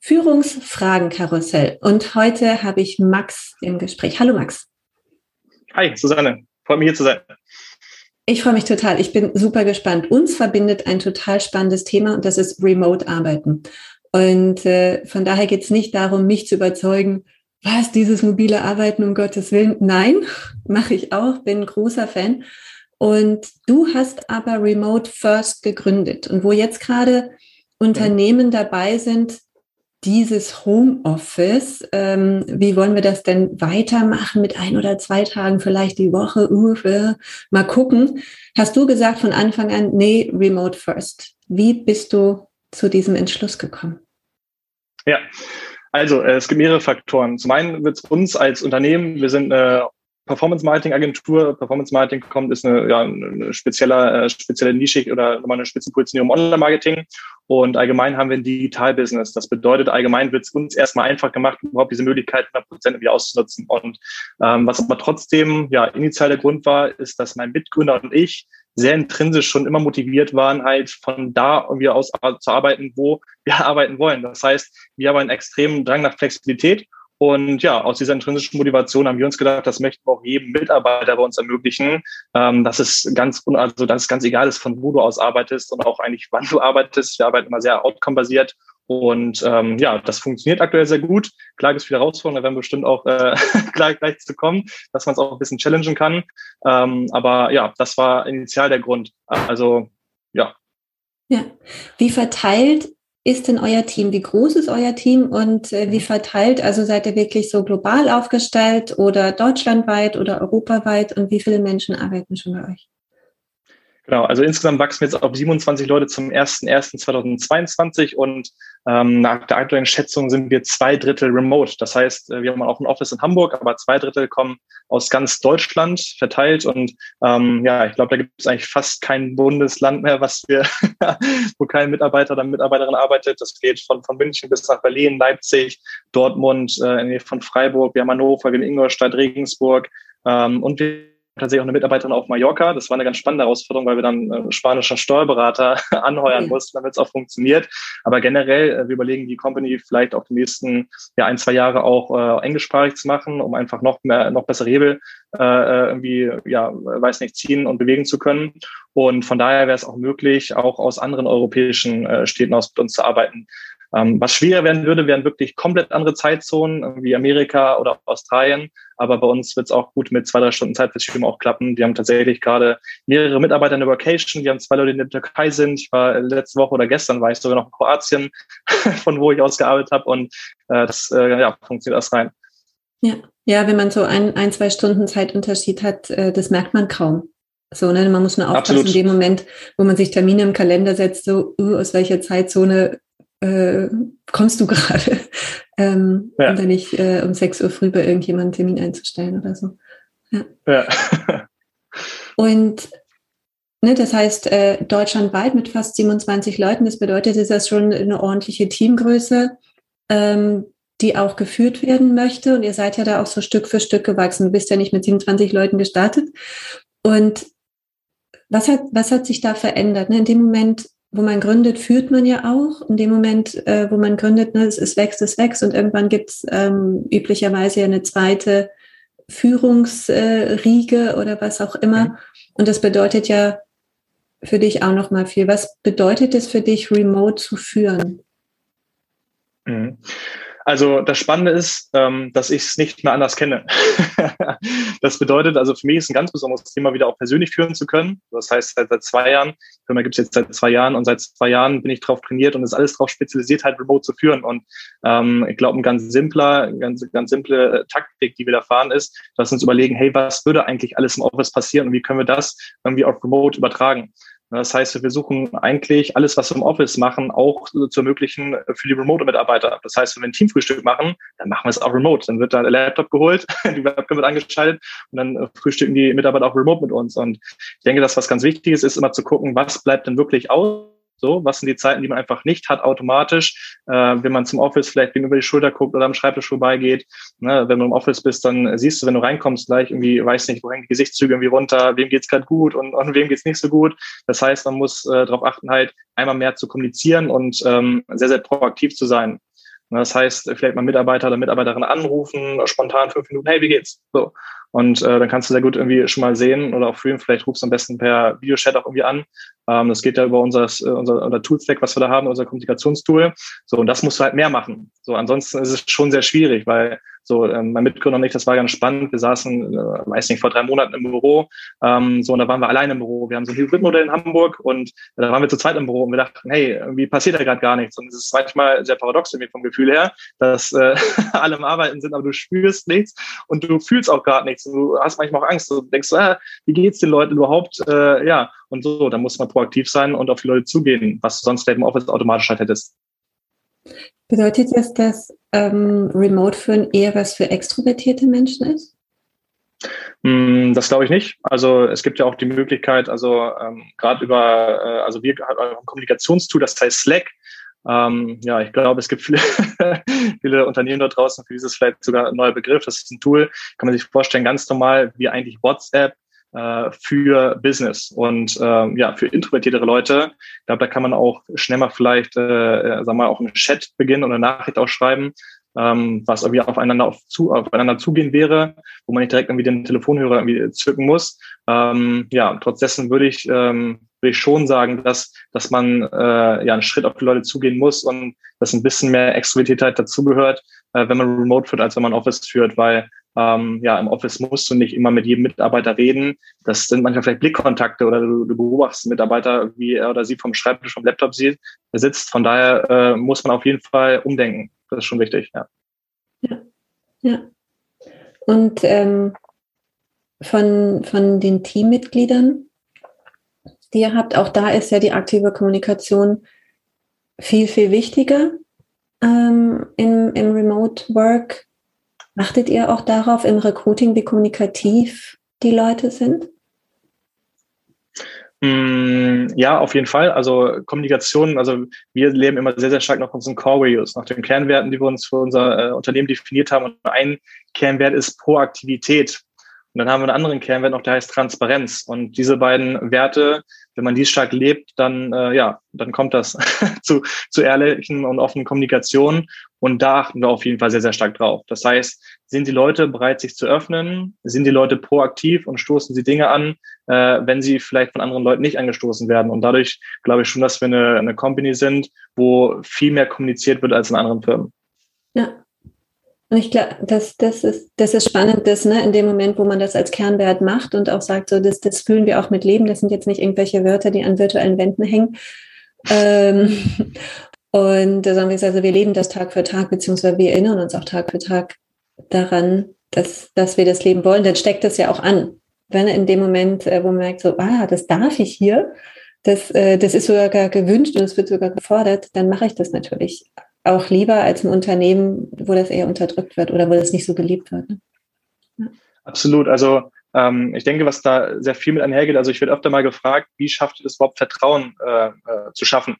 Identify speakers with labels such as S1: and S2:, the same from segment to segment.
S1: Führungsfragenkarussell. Und heute habe ich Max im Gespräch. Hallo Max.
S2: Hi, Susanne. Freut mich hier zu sein.
S1: Ich freue mich total. Ich bin super gespannt. Uns verbindet ein total spannendes Thema und das ist Remote-Arbeiten. Und äh, von daher geht es nicht darum, mich zu überzeugen, was dieses mobile Arbeiten um Gottes Willen. Nein, mache ich auch, bin großer Fan. Und du hast aber Remote First gegründet. Und wo jetzt gerade Unternehmen dabei sind, dieses Homeoffice, ähm, wie wollen wir das denn weitermachen mit ein oder zwei Tagen vielleicht die Woche? Uh, mal gucken. Hast du gesagt von Anfang an, nee, Remote First. Wie bist du zu diesem Entschluss gekommen?
S2: Ja, also äh, es gibt mehrere Faktoren. Zum einen wird es uns als Unternehmen, wir sind eine Performance Marketing Agentur. Performance Marketing kommt, ist eine, ja, eine spezielle, äh, spezielle Nische oder nochmal eine Spitzenpositionierung im Online Marketing. Und allgemein haben wir ein Digital-Business. Das bedeutet, allgemein wird es uns erstmal einfach gemacht, überhaupt diese Möglichkeit 100 Prozent wieder auszunutzen. Und ähm, was aber trotzdem ja initial der Grund war, ist, dass mein Mitgründer und ich sehr intrinsisch schon immer motiviert waren, halt von da irgendwie aus zu arbeiten, wo wir arbeiten wollen. Das heißt, wir haben einen extremen Drang nach Flexibilität und ja, aus dieser intrinsischen Motivation haben wir uns gedacht, das möchten wir auch jedem Mitarbeiter bei uns ermöglichen, ähm, dass es ganz, also dass es ganz egal ist, von wo du aus arbeitest und auch eigentlich wann du arbeitest. Wir arbeiten immer sehr outcome-basiert und ähm, ja, das funktioniert aktuell sehr gut. Klar gibt es viele Herausforderungen, da werden wir bestimmt auch äh, gleich, gleich zu kommen, dass man es auch ein bisschen challengen kann. Ähm, aber ja, das war initial der Grund. Also ja.
S1: Ja. Wie verteilt ist denn euer Team? Wie groß ist euer Team und äh, wie verteilt? Also seid ihr wirklich so global aufgestellt oder deutschlandweit oder europaweit und wie viele Menschen arbeiten schon bei euch?
S2: Genau, also insgesamt wachsen wir jetzt auf 27 Leute zum 01.01.2022 und ähm, nach der aktuellen Schätzung sind wir zwei Drittel remote. Das heißt, äh, wir haben auch ein Office in Hamburg, aber zwei Drittel kommen aus ganz Deutschland verteilt und ähm, ja, ich glaube, da gibt es eigentlich fast kein Bundesland mehr, was wir, wo kein Mitarbeiter oder Mitarbeiterin arbeitet. Das geht von, von München bis nach Berlin, Leipzig, Dortmund, äh, von Freiburg, wir haben Hannover, wir haben Ingolstadt, Regensburg ähm, und wir tatsächlich auch eine Mitarbeiterin auf Mallorca. Das war eine ganz spannende Herausforderung, weil wir dann äh, spanischer Steuerberater anheuern okay. mussten, damit es auch funktioniert. Aber generell, äh, wir überlegen die Company vielleicht auch die nächsten ja, ein, zwei Jahre auch äh, englischsprachig zu machen, um einfach noch mehr, noch bessere Hebel äh, äh irgendwie, ja, weiß nicht, ziehen und bewegen zu können. Und von daher wäre es auch möglich, auch aus anderen europäischen äh, Städten aus mit uns zu arbeiten. Ähm, was schwieriger werden würde, wären wirklich komplett andere Zeitzonen, wie Amerika oder Australien. Aber bei uns wird es auch gut mit zwei, drei Stunden Zeitverschiebung auch klappen. Wir haben tatsächlich gerade mehrere Mitarbeiter in der Vacation. Wir haben zwei Leute, die in der Türkei sind. Ich war letzte Woche oder gestern war ich sogar noch in Kroatien, von wo ich aus gearbeitet habe. Und äh, das äh, ja, funktioniert erst rein.
S1: Ja. ja, wenn man so ein, ein, zwei Stunden Zeitunterschied hat, äh, das merkt man kaum. So, ne? Man muss nur aufpassen, Absolut. in dem Moment, wo man sich Termine im Kalender setzt, so, uh, aus welcher Zeitzone äh, kommst du gerade? ähm, ja. Und dann nicht äh, um 6 Uhr früh bei irgendjemandem Termin einzustellen oder so. Ja. ja. und ne, das heißt, äh, deutschlandweit mit fast 27 Leuten, das bedeutet, ist das schon eine ordentliche Teamgröße, ähm, die auch geführt werden möchte. Und ihr seid ja da auch so Stück für Stück gewachsen. Du bist ja nicht mit 27 Leuten gestartet. Und was hat, was hat sich da verändert? Ne? In dem Moment, wo man gründet, führt man ja auch. In dem Moment, äh, wo man gründet, ne, es, es wächst, es wächst und irgendwann gibt es ähm, üblicherweise ja eine zweite Führungsriege oder was auch immer. Mhm. Und das bedeutet ja für dich auch noch mal viel. Was bedeutet es für dich, remote zu führen?
S2: Also das Spannende ist, ähm, dass ich es nicht mehr anders kenne. das bedeutet, also für mich ist ein ganz besonderes Thema, wieder auch persönlich führen zu können. Das heißt, seit, seit zwei Jahren, Firma gibt es jetzt seit zwei Jahren und seit zwei Jahren bin ich darauf trainiert und ist alles darauf spezialisiert, halt remote zu führen. Und ähm, ich glaube, ein ganz simpler, ganz, ganz simple Taktik, die wir da fahren, ist, dass wir uns überlegen, hey, was würde eigentlich alles im Office passieren und wie können wir das irgendwie auf remote übertragen? Das heißt, wir versuchen eigentlich alles, was wir im Office machen, auch zu ermöglichen für die Remote-Mitarbeiter. Das heißt, wenn wir ein Teamfrühstück machen, dann machen wir es auch remote. Dann wird da der Laptop geholt, die Webcam wird angeschaltet und dann frühstücken die Mitarbeiter auch remote mit uns. Und ich denke, dass was ganz wichtig ist, ist immer zu gucken, was bleibt denn wirklich aus so, was sind die Zeiten, die man einfach nicht hat automatisch, äh, wenn man zum Office vielleicht über die Schulter guckt oder am Schreibtisch vorbeigeht. Ne, wenn du im Office bist, dann siehst du, wenn du reinkommst, gleich irgendwie, weiß nicht, wo hängen die Gesichtszüge irgendwie runter, wem geht's gerade gut und, und wem geht's nicht so gut. Das heißt, man muss äh, darauf achten, halt einmal mehr zu kommunizieren und ähm, sehr, sehr proaktiv zu sein. Das heißt, vielleicht mal Mitarbeiter oder Mitarbeiterin anrufen, spontan fünf Minuten, hey, wie geht's? So. Und äh, dann kannst du sehr gut irgendwie schon mal sehen oder auch fühlen, vielleicht rufst du am besten per Videochat auch irgendwie an. Ähm, das geht ja über unser, äh, unser, unser Toolstack, was wir da haben, unser Kommunikationstool. So, und das musst du halt mehr machen. So, ansonsten ist es schon sehr schwierig, weil so, ähm, mein Mitgründer und ich, das war ganz spannend. Wir saßen, äh, weiß nicht, vor drei Monaten im Büro. Ähm, so, und da waren wir alleine im Büro. Wir haben so ein Hybridmodell in Hamburg und äh, da waren wir zu zweit im Büro und wir dachten, hey, irgendwie passiert da gerade gar nichts. Und es ist manchmal sehr paradox irgendwie vom Gefühl her, dass äh, alle im Arbeiten sind, aber du spürst nichts und du fühlst auch gerade nichts. Und du hast manchmal auch Angst. Du denkst, ah, wie geht's den Leuten überhaupt? Äh, ja, und so, da muss man proaktiv sein und auf die Leute zugehen, was du sonst im Office automatisch halt hättest.
S1: Bedeutet das, dass ähm, Remote-Führen eher was für extrovertierte Menschen ist?
S2: Mm, das glaube ich nicht. Also es gibt ja auch die Möglichkeit, also ähm, gerade über, äh, also wir haben ein Kommunikationstool, das heißt Slack. Ähm, ja, ich glaube, es gibt viele, viele Unternehmen dort draußen, für dieses vielleicht sogar ein neuer Begriff. Das ist ein Tool, kann man sich vorstellen, ganz normal wie eigentlich WhatsApp äh, für Business und äh, ja für introvertiertere Leute. Ich glaube, da kann man auch schnell mal vielleicht, äh, äh wir mal, auch einen Chat beginnen oder eine Nachricht auch schreiben, ähm, was irgendwie aufeinander auf zu, aufeinander zugehen wäre, wo man nicht direkt irgendwie den Telefonhörer irgendwie zücken muss. Ähm, ja, trotz dessen würde ich ähm, würde ich schon sagen, dass dass man äh, ja einen Schritt auf die Leute zugehen muss und dass ein bisschen mehr Extrovertiertheit dazugehört, äh, wenn man Remote führt, als wenn man Office führt, weil ähm, ja, im Office musst du nicht immer mit jedem Mitarbeiter reden. Das sind manchmal vielleicht Blickkontakte oder du, du beobachtest einen Mitarbeiter, wie er oder sie vom Schreibtisch, vom Laptop sieht, sitzt. Von daher äh, muss man auf jeden Fall umdenken. Das ist schon wichtig, ja.
S1: Ja, ja. Und ähm, von, von den Teammitgliedern, die ihr habt, auch da ist ja die aktive Kommunikation viel, viel wichtiger ähm, im, im Remote Work. Achtet ihr auch darauf im Recruiting, wie kommunikativ die Leute sind?
S2: Mm, ja, auf jeden Fall. Also Kommunikation, also wir leben immer sehr, sehr stark nach unseren Core Values, nach den Kernwerten, die wir uns für unser äh, Unternehmen definiert haben. Und ein Kernwert ist Proaktivität. Und dann haben wir einen anderen Kernwert noch, der heißt Transparenz. Und diese beiden Werte, wenn man die stark lebt, dann äh, ja, dann kommt das zu, zu ehrlichen und offenen Kommunikation. Und da achten wir auf jeden Fall sehr, sehr stark drauf. Das heißt, sind die Leute bereit, sich zu öffnen? Sind die Leute proaktiv und stoßen sie Dinge an, äh, wenn sie vielleicht von anderen Leuten nicht angestoßen werden? Und dadurch glaube ich schon, dass wir eine, eine Company sind, wo viel mehr kommuniziert wird als in anderen Firmen.
S1: Ja. Und ich glaube, das, das, ist, das ist spannend, dass ne, in dem Moment, wo man das als Kernwert macht und auch sagt, so das, das fühlen wir auch mit Leben, das sind jetzt nicht irgendwelche Wörter, die an virtuellen Wänden hängen. Ähm, und da sagen wir, also wir leben das Tag für Tag, beziehungsweise wir erinnern uns auch Tag für Tag daran, dass, dass wir das Leben wollen, dann steckt das ja auch an. Wenn in dem Moment, äh, wo man merkt, so, ah, das darf ich hier, das, äh, das ist sogar gewünscht und es wird sogar gefordert, dann mache ich das natürlich auch lieber als ein Unternehmen, wo das eher unterdrückt wird oder wo das nicht so geliebt wird. Ne?
S2: Absolut. Also ähm, ich denke, was da sehr viel mit einhergeht, also ich werde öfter mal gefragt, wie schafft ihr es überhaupt Vertrauen äh, äh, zu schaffen?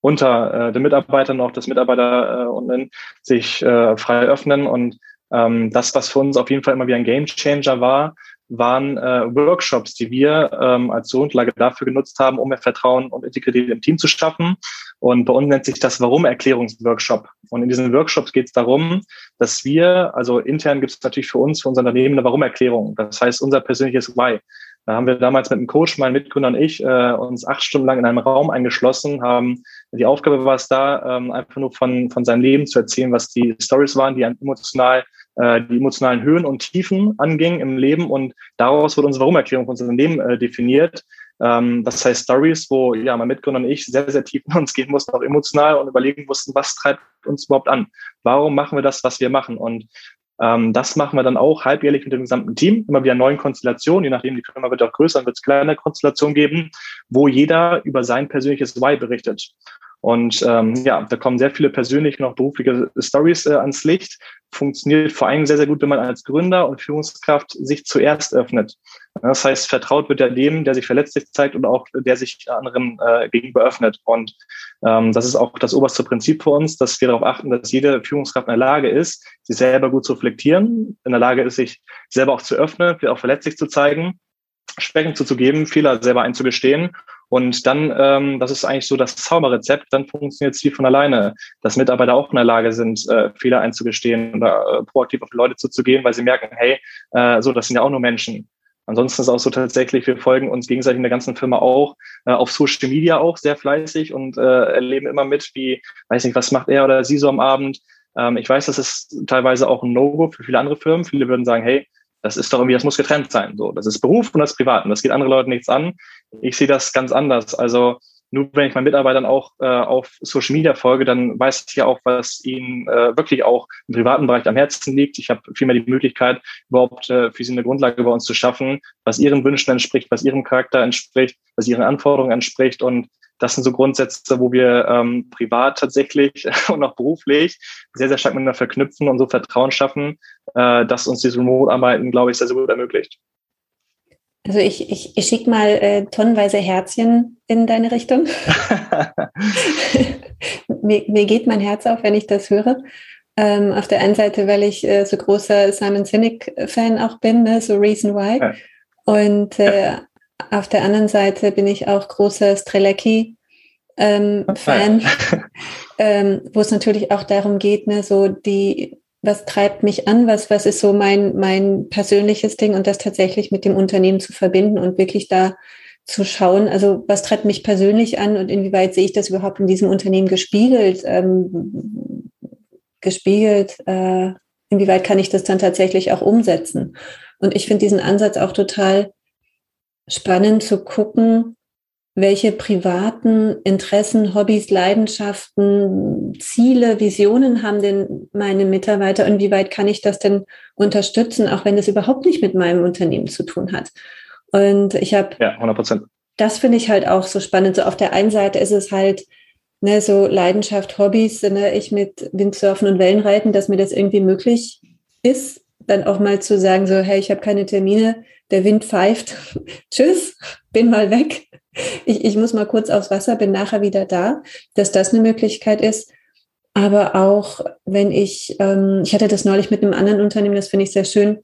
S2: unter äh, den Mitarbeitern auch, dass Mitarbeiter äh, und sich äh, frei öffnen. Und ähm, das, was für uns auf jeden Fall immer wie ein Game Changer war, waren äh, Workshops, die wir ähm, als Grundlage dafür genutzt haben, um mehr Vertrauen und Integrität im Team zu schaffen. Und bei uns nennt sich das Warum-Erklärungsworkshop. Und in diesen Workshops geht es darum, dass wir, also intern gibt es natürlich für uns, für unser Unternehmen eine Warum-Erklärung. Das heißt, unser persönliches Why. Da haben wir damals mit einem Coach, mein Mitgründer und ich, äh, uns acht Stunden lang in einem Raum eingeschlossen, haben Die Aufgabe war es da, ähm, einfach nur von, von seinem Leben zu erzählen, was die Stories waren, die emotional, äh, die emotionalen Höhen und Tiefen angingen im Leben. Und daraus wurde unsere Warum-Erklärung von unserem Leben äh, definiert. Ähm, das heißt Stories, wo ja mein Mitgründer und ich sehr, sehr tief in uns gehen mussten, auch emotional und überlegen mussten, was treibt uns überhaupt an? Warum machen wir das, was wir machen? Und ähm, das machen wir dann auch halbjährlich mit dem gesamten Team, immer wieder neuen Konstellationen, je nachdem, die Firma wird auch größer, wird es kleine Konstellationen geben, wo jeder über sein persönliches Why berichtet. Und ähm, ja, da kommen sehr viele persönliche und auch berufliche Stories äh, ans Licht. Funktioniert vor allem sehr, sehr gut, wenn man als Gründer und Führungskraft sich zuerst öffnet. Das heißt, vertraut wird der dem, der sich verletzlich zeigt und auch der sich anderen äh, gegenüber öffnet. Und ähm, das ist auch das oberste Prinzip für uns, dass wir darauf achten, dass jede Führungskraft in der Lage ist, sich selber gut zu reflektieren, in der Lage ist, sich selber auch zu öffnen, auch verletzlich zu zeigen, Schwächen zuzugeben, Fehler selber einzugestehen und dann, ähm, das ist eigentlich so das Zauberrezept, dann funktioniert es wie von alleine, dass Mitarbeiter auch in der Lage sind, äh, Fehler einzugestehen oder äh, proaktiv auf Leute zuzugehen, weil sie merken, hey, äh, so, das sind ja auch nur Menschen. Ansonsten ist auch so tatsächlich, wir folgen uns gegenseitig in der ganzen Firma auch, äh, auf Social Media auch sehr fleißig und äh, erleben immer mit, wie, weiß nicht, was macht er oder sie so am Abend. Ähm, ich weiß, das ist teilweise auch ein No-Go für viele andere Firmen. Viele würden sagen, hey, das ist doch irgendwie, das muss getrennt sein. So, das ist Beruf und das Privat und das geht andere Leute nichts an. Ich sehe das ganz anders. Also nur wenn ich meinen Mitarbeitern auch äh, auf Social Media folge, dann weiß ich ja auch, was ihnen äh, wirklich auch im privaten Bereich am Herzen liegt. Ich habe vielmehr die Möglichkeit, überhaupt äh, für sie eine Grundlage bei uns zu schaffen, was ihren Wünschen entspricht, was ihrem Charakter entspricht, was ihren Anforderungen entspricht. Und das sind so Grundsätze, wo wir ähm, privat tatsächlich und auch beruflich sehr, sehr stark miteinander verknüpfen und so Vertrauen schaffen, äh, dass uns dieses Remote-Arbeiten, glaube ich, sehr, sehr gut ermöglicht.
S1: Also ich, ich, ich schicke mal äh, tonnenweise Herzchen in deine Richtung. mir, mir geht mein Herz auf, wenn ich das höre. Ähm, auf der einen Seite, weil ich äh, so großer Simon Sinek-Fan auch bin, ne? so Reason Why. Ja. Und äh, ja. auf der anderen Seite bin ich auch großer Strelecki ähm, Fan, ähm, wo es natürlich auch darum geht, ne, so die was treibt mich an, was, was ist so mein, mein persönliches Ding und das tatsächlich mit dem Unternehmen zu verbinden und wirklich da zu schauen, also was treibt mich persönlich an und inwieweit sehe ich das überhaupt in diesem Unternehmen gespiegelt, ähm, gespiegelt, äh, inwieweit kann ich das dann tatsächlich auch umsetzen. Und ich finde diesen Ansatz auch total spannend zu gucken, welche privaten Interessen, Hobbys, Leidenschaften, Ziele, Visionen haben denn meine Mitarbeiter? Inwieweit kann ich das denn unterstützen, auch wenn es überhaupt nicht mit meinem Unternehmen zu tun hat? Und ich habe,
S2: ja, 100 Prozent.
S1: Das finde ich halt auch so spannend. So auf der einen Seite ist es halt, ne, so Leidenschaft, Hobbys, ne, ich mit Windsurfen und Wellenreiten, dass mir das irgendwie möglich ist, dann auch mal zu sagen, so, hey, ich habe keine Termine, der Wind pfeift, tschüss, bin mal weg ich, ich muss mal kurz aufs Wasser, bin nachher wieder da, dass das eine Möglichkeit ist. Aber auch wenn ich, ähm, ich hatte das neulich mit einem anderen Unternehmen, das finde ich sehr schön,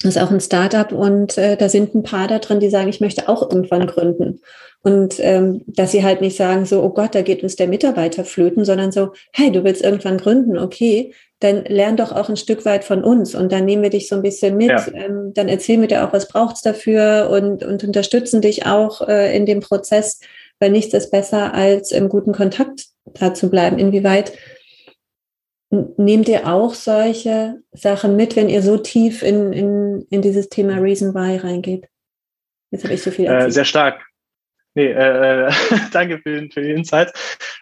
S1: das ist auch ein Startup und äh, da sind ein paar da drin, die sagen, ich möchte auch irgendwann gründen. Und ähm, dass sie halt nicht sagen, so, oh Gott, da geht uns der Mitarbeiter flöten, sondern so, hey, du willst irgendwann gründen, okay, dann lern doch auch ein Stück weit von uns und dann nehmen wir dich so ein bisschen mit, ja. ähm, dann erzählen wir dir auch, was braucht's dafür und, und unterstützen dich auch äh, in dem Prozess, weil nichts ist besser, als im guten Kontakt da zu bleiben. Inwieweit nehmt ihr auch solche Sachen mit, wenn ihr so tief in, in, in dieses Thema Reason Why reingeht?
S2: Jetzt habe ich so viel Äh, sehr stark. Nee, äh, danke für, den, für den Insight.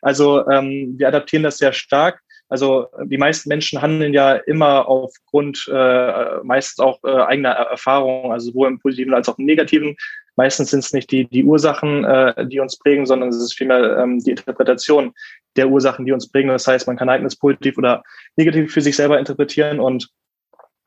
S2: Also ähm, wir adaptieren das sehr stark. Also die meisten Menschen handeln ja immer aufgrund äh, meistens auch äh, eigener Erfahrungen, also sowohl im Positiven als auch im Negativen. Meistens sind es nicht die, die Ursachen, äh, die uns prägen, sondern es ist vielmehr ähm, die Interpretation der Ursachen, die uns prägen. Das heißt, man kann eigenes positiv oder negativ für sich selber interpretieren und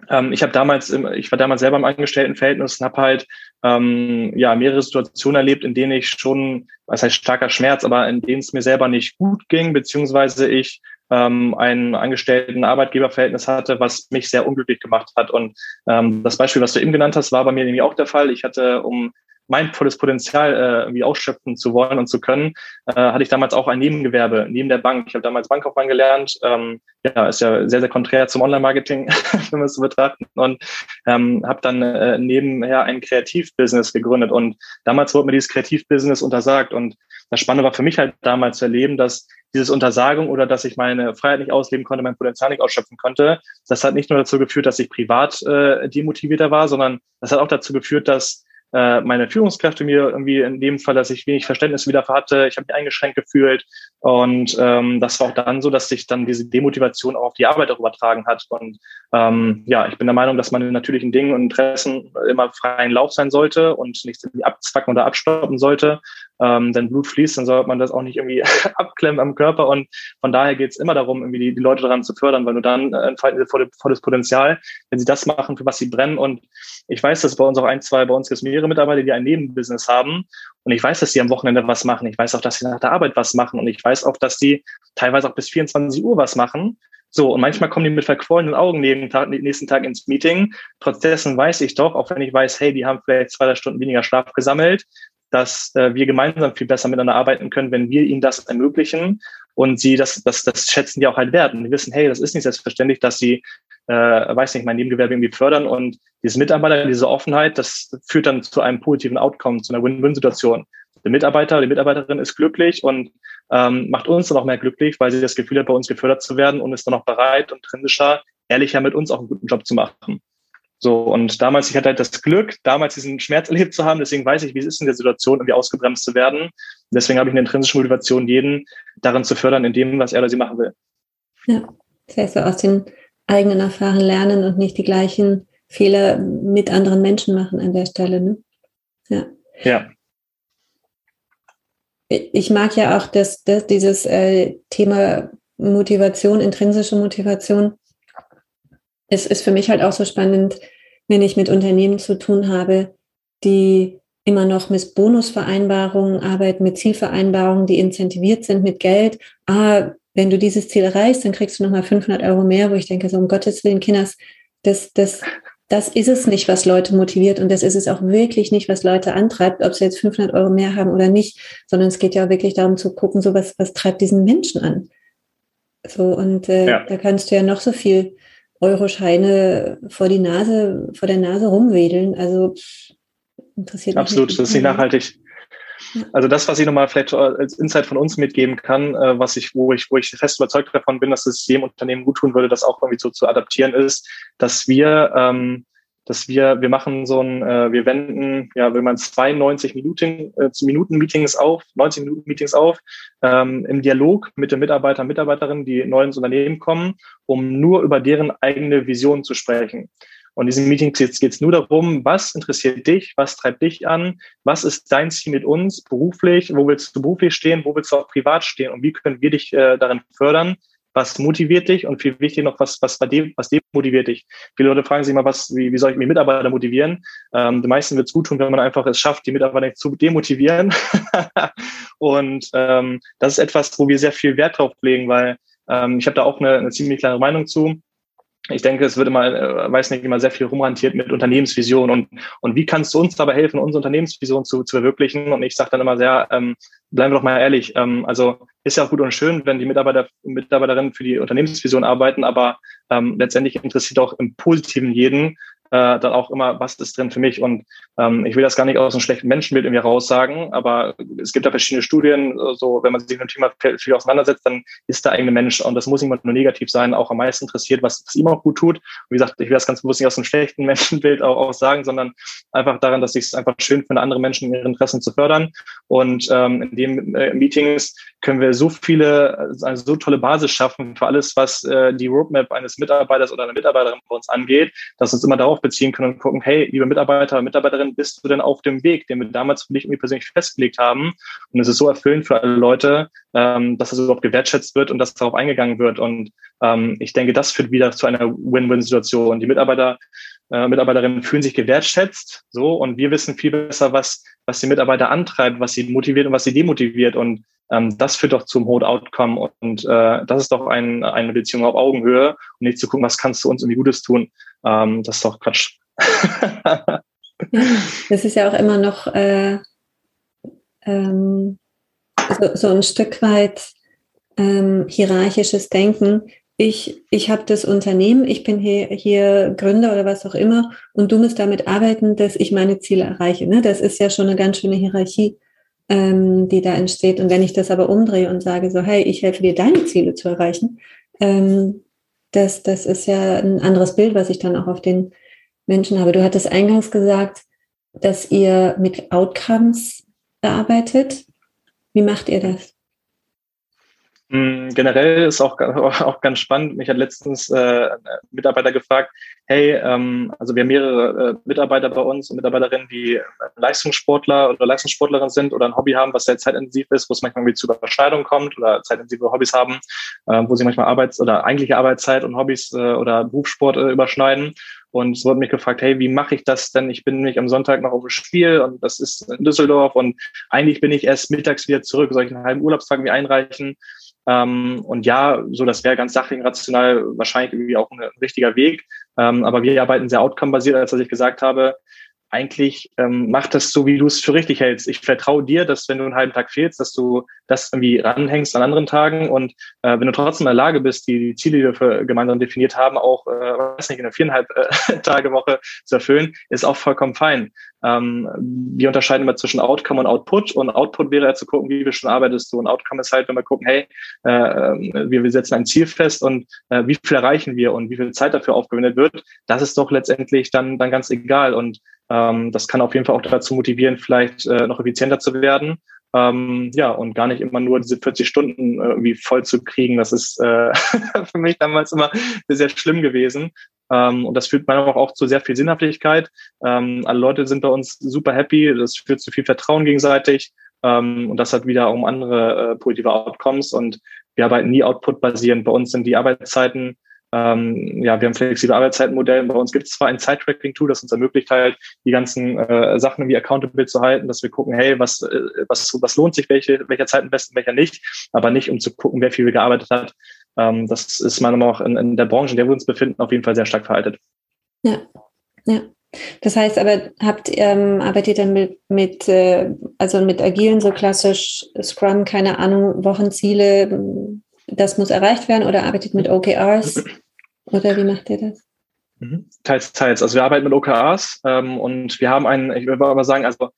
S2: ähm, ich habe damals, ich war damals selber im Angestelltenverhältnis und habe halt ähm, ja mehrere Situationen erlebt, in denen ich schon, was heißt starker Schmerz, aber in denen es mir selber nicht gut ging, beziehungsweise ich ähm, ein angestellten Arbeitgeberverhältnis hatte, was mich sehr unglücklich gemacht hat. Und ähm, das Beispiel, was du eben genannt hast, war bei mir nämlich auch der Fall. Ich hatte, um mein volles Potenzial äh, irgendwie ausschöpfen zu wollen und zu können, äh, hatte ich damals auch ein Nebengewerbe neben der Bank. Ich habe damals Bankkaufmann gelernt. Ähm, ja, ist ja sehr, sehr konträr zum Online-Marketing, wenn wir es so betrachten. Und ähm, habe dann äh, nebenher ein Kreativbusiness gegründet. Und damals wurde mir dieses Kreativbusiness untersagt. Und das Spannende war für mich halt damals zu erleben, dass dieses Untersagung oder dass ich meine Freiheit nicht ausleben konnte, mein Potenzial nicht ausschöpfen konnte, das hat nicht nur dazu geführt, dass ich privat äh, demotivierter war, sondern das hat auch dazu geführt, dass äh, meine Führungskräfte mir irgendwie in dem Fall, dass ich wenig Verständnis wieder hatte, ich habe mich eingeschränkt gefühlt und ähm, das war auch dann so, dass sich dann diese Demotivation auch auf die Arbeit auch übertragen hat und ähm, ja, ich bin der Meinung, dass man in natürlichen Dingen und Interessen immer freien Lauf sein sollte und nichts irgendwie abzwacken oder abstoppen sollte ähm, denn Blut fließt, dann sollte man das auch nicht irgendwie abklemmen am Körper. Und von daher geht es immer darum, irgendwie die, die Leute daran zu fördern, weil nur dann äh, entfalten sie volles Potenzial, wenn sie das machen, für was sie brennen. Und ich weiß, dass bei uns auch ein, zwei, bei uns gibt es mehrere Mitarbeiter, die ein Nebenbusiness haben. Und ich weiß, dass sie am Wochenende was machen. Ich weiß auch, dass sie nach der Arbeit was machen. Und ich weiß auch, dass die teilweise auch bis 24 Uhr was machen. So, und manchmal kommen die mit verquollenen Augen neben Tag, nächsten Tag ins Meeting. Trotz dessen weiß ich doch, auch wenn ich weiß, hey, die haben vielleicht zwei, drei Stunden weniger Schlaf gesammelt, dass äh, wir gemeinsam viel besser miteinander arbeiten können, wenn wir ihnen das ermöglichen und sie das, das, das schätzen die auch halt wert. Und die wissen, hey, das ist nicht selbstverständlich, dass sie, äh, weiß nicht, mein Nebengewerbe irgendwie fördern und diese Mitarbeiter, diese Offenheit, das führt dann zu einem positiven Outcome, zu einer Win-Win-Situation. Der Mitarbeiter, die Mitarbeiterin ist glücklich und ähm, macht uns dann auch mehr glücklich, weil sie das Gefühl hat, bei uns gefördert zu werden und ist dann auch bereit und intrinsischer, ehrlicher mit uns auch einen guten Job zu machen. So, und damals, ich hatte halt das Glück, damals diesen Schmerz erlebt zu haben, deswegen weiß ich, wie es ist in der Situation, irgendwie ausgebremst zu werden. Und deswegen habe ich eine intrinsische Motivation, jeden darin zu fördern, in dem, was er oder sie machen will.
S1: Ja, das heißt so aus den eigenen Erfahrungen lernen und nicht die gleichen Fehler mit anderen Menschen machen an der Stelle. Ne?
S2: Ja. ja.
S1: Ich mag ja auch das, das, dieses äh, Thema Motivation, intrinsische Motivation es ist für mich halt auch so spannend, wenn ich mit Unternehmen zu tun habe, die immer noch mit Bonusvereinbarungen arbeiten, mit Zielvereinbarungen, die incentiviert sind mit Geld. Ah, wenn du dieses Ziel erreichst, dann kriegst du nochmal 500 Euro mehr, wo ich denke, so um Gottes Willen, Kinders, das, das, das ist es nicht, was Leute motiviert und das ist es auch wirklich nicht, was Leute antreibt, ob sie jetzt 500 Euro mehr haben oder nicht, sondern es geht ja wirklich darum zu gucken, so was, was treibt diesen Menschen an. So, und äh, ja. da kannst du ja noch so viel Euroscheine vor die Nase, vor der Nase rumwedeln. Also interessiert
S2: mich. Absolut, das ist nicht nachhaltig. Also das, was ich nochmal vielleicht als Insight von uns mitgeben kann, äh, was ich, wo ich, wo ich fest überzeugt davon bin, dass es jedem Unternehmen gut tun würde, das auch irgendwie so zu adaptieren ist, dass wir ähm, dass wir, wir machen so ein, äh, wir wenden, ja, wenn man 92 Minuten, äh, Minuten Meetings auf, 90 Minuten Meetings auf, ähm, im Dialog mit den Mitarbeitern, Mitarbeiterinnen, die neu ins Unternehmen kommen, um nur über deren eigene Vision zu sprechen. Und in diesen Meetings geht es nur darum, was interessiert dich, was treibt dich an, was ist dein Ziel mit uns beruflich, wo willst du beruflich stehen, wo willst du auch privat stehen und wie können wir dich äh, darin fördern, was motiviert dich und viel wichtiger noch, was, was was demotiviert dich. Viele Leute fragen sich mal, was, wie, wie soll ich die Mitarbeiter motivieren? Ähm, den meisten wird es gut tun, wenn man einfach es schafft, die Mitarbeiter zu demotivieren. und ähm, das ist etwas, wo wir sehr viel Wert drauf legen, weil ähm, ich habe da auch eine, eine ziemlich klare Meinung zu ich denke, es wird immer, äh, weiß nicht, immer sehr viel rumrantiert mit Unternehmensvision und, und wie kannst du uns dabei helfen, unsere Unternehmensvision zu, zu verwirklichen? Und ich sage dann immer sehr, ähm, bleiben wir doch mal ehrlich, ähm, also ist ja auch gut und schön, wenn die Mitarbeiter Mitarbeiterinnen für die Unternehmensvision arbeiten, aber ähm, letztendlich interessiert auch im Positiven jeden, äh, dann auch immer, was ist drin für mich. Und ähm, ich will das gar nicht aus einem schlechten Menschenbild irgendwie raussagen, aber es gibt da verschiedene Studien, so wenn man sich mit dem Thema viel auseinandersetzt, dann ist der eigene Mensch und das muss nicht nur negativ sein, auch am meisten interessiert, was, was ihm auch gut tut. Und wie gesagt, ich will das ganz bewusst nicht aus einem schlechten Menschenbild auch, auch sagen, sondern einfach daran, dass ich es einfach schön finde, andere Menschen in ihren Interessen zu fördern. Und ähm, in den äh, Meetings können wir so viele, eine so tolle Basis schaffen für alles, was äh, die Roadmap eines Mitarbeiters oder einer Mitarbeiterin bei uns angeht, dass uns immer darauf beziehen können und gucken, hey, liebe Mitarbeiter, Mitarbeiterin, bist du denn auf dem Weg, den wir damals für dich irgendwie persönlich festgelegt haben? Und es ist so erfüllend für alle Leute, ähm, dass das überhaupt gewertschätzt wird und dass darauf eingegangen wird. Und ähm, ich denke, das führt wieder zu einer Win-Win-Situation. Die Mitarbeiter äh, Mitarbeiterinnen fühlen sich gewertschätzt, so und wir wissen viel besser, was was die Mitarbeiter antreibt, was sie motiviert und was sie demotiviert und ähm, das führt doch zum Hohe Outcome und äh, das ist doch ein, eine Beziehung auf Augenhöhe und nicht zu gucken, was kannst du uns irgendwie Gutes tun. Ähm, das ist doch Quatsch.
S1: ja, das ist ja auch immer noch äh, ähm, so, so ein Stück weit ähm, hierarchisches Denken ich, ich habe das Unternehmen, ich bin hier, hier Gründer oder was auch immer und du musst damit arbeiten, dass ich meine Ziele erreiche. Ne? Das ist ja schon eine ganz schöne Hierarchie. ähm, die da entsteht. Und wenn ich das aber umdrehe und sage so, hey, ich helfe dir, deine Ziele zu erreichen, ähm, das, das ist ja ein anderes Bild, was ich dann auch auf den Menschen habe. Du hattest eingangs gesagt, dass ihr mit Outcomes arbeitet. Wie macht ihr das?
S2: Mm, generell ist auch, auch ganz spannend. Mich hat letztens äh, ein Mitarbeiter gefragt, hey, ähm, also wir haben mehrere äh, Mitarbeiter bei uns und Mitarbeiterinnen, die Leistungssportler oder Leistungssportlerin sind oder ein Hobby haben, was sehr zeitintensiv ist, wo es manchmal zu Überschneidungen kommt oder zeitintensive Hobbys haben, äh, wo sie manchmal Arbeits- oder eigentliche Arbeitszeit und Hobbys äh, oder Berufssport äh, überschneiden. Und es wurde mich gefragt, hey, wie mache ich das denn? Ich bin nämlich am Sonntag noch auf dem Spiel und das ist in Düsseldorf und eigentlich bin ich erst mittags wieder zurück. Soll ich einen halben Urlaubstag mir einreichen? Ähm, und ja, so das wäre ganz sachlich und rational wahrscheinlich irgendwie auch ein, richtiger Weg. Ähm, aber wir arbeiten sehr outcome-basiert, als dass ich gesagt habe, eigentlich ähm, mach das so, wie du es für richtig hältst. Ich vertraue dir, dass wenn du einen halben Tag fehlst, dass du das irgendwie ranhängst an anderen Tagen und äh, wenn du trotzdem in der Lage bist, die, die Ziele, die wir für gemeinsam definiert haben, auch, äh, weiß nicht, in einer viereinhalb äh, Tage Woche zu erfüllen, ist auch vollkommen fein. Ähm, wir unterscheiden immer zwischen Outcome und Output und Output wäre ja zu gucken, wie wir schon arbeitest du und Outcome ist halt, wenn wir gucken, hey, äh, wir, wir setzen ein Ziel fest und äh, wie viel erreichen wir und wie viel Zeit dafür aufgewendet wird, das ist doch letztendlich dann, dann ganz egal und ähm, das kann auf jeden Fall auch dazu motivieren, vielleicht äh, noch effizienter zu werden. Ähm, ja, und gar nicht immer nur diese 40 Stunden äh, irgendwie voll zu kriegen. Das ist äh, für mich damals immer sehr schlimm gewesen. Ähm, und das führt manchmal auch zu sehr viel Sinnhaftigkeit. Ähm, alle Leute sind bei uns super happy. Das führt zu viel Vertrauen gegenseitig. Ähm, und das hat wieder um andere äh, positive Outcomes. Und wir arbeiten nie output-basierend. Bei uns sind die Arbeitszeiten ähm, ja, wir haben flexible Arbeitszeitenmodelle. Bei uns gibt es zwar ein Zeit-Tracking-Tool, das uns ermöglicht halt, die ganzen äh, Sachen wie accountable zu halten, dass wir gucken, hey, was, äh, was, was lohnt sich, welche, welcher Zeit am besten, welcher nicht, aber nicht, um zu gucken, wer viel gearbeitet hat. Ähm, das ist meiner Meinung nach in, in der Branche, in der wir uns befinden, auf jeden Fall sehr stark veraltet.
S1: Ja, ja. Das heißt aber, habt ähm, arbeitet ihr mit, mit äh, also mit agilen, so klassisch Scrum, keine Ahnung, Wochenziele, das muss erreicht werden oder arbeitet mit OKRs? Oder wie macht ihr das?
S2: Mhm. Teils, teils. Also wir arbeiten mit OKRs ähm, und wir haben einen, ich würde mal sagen, also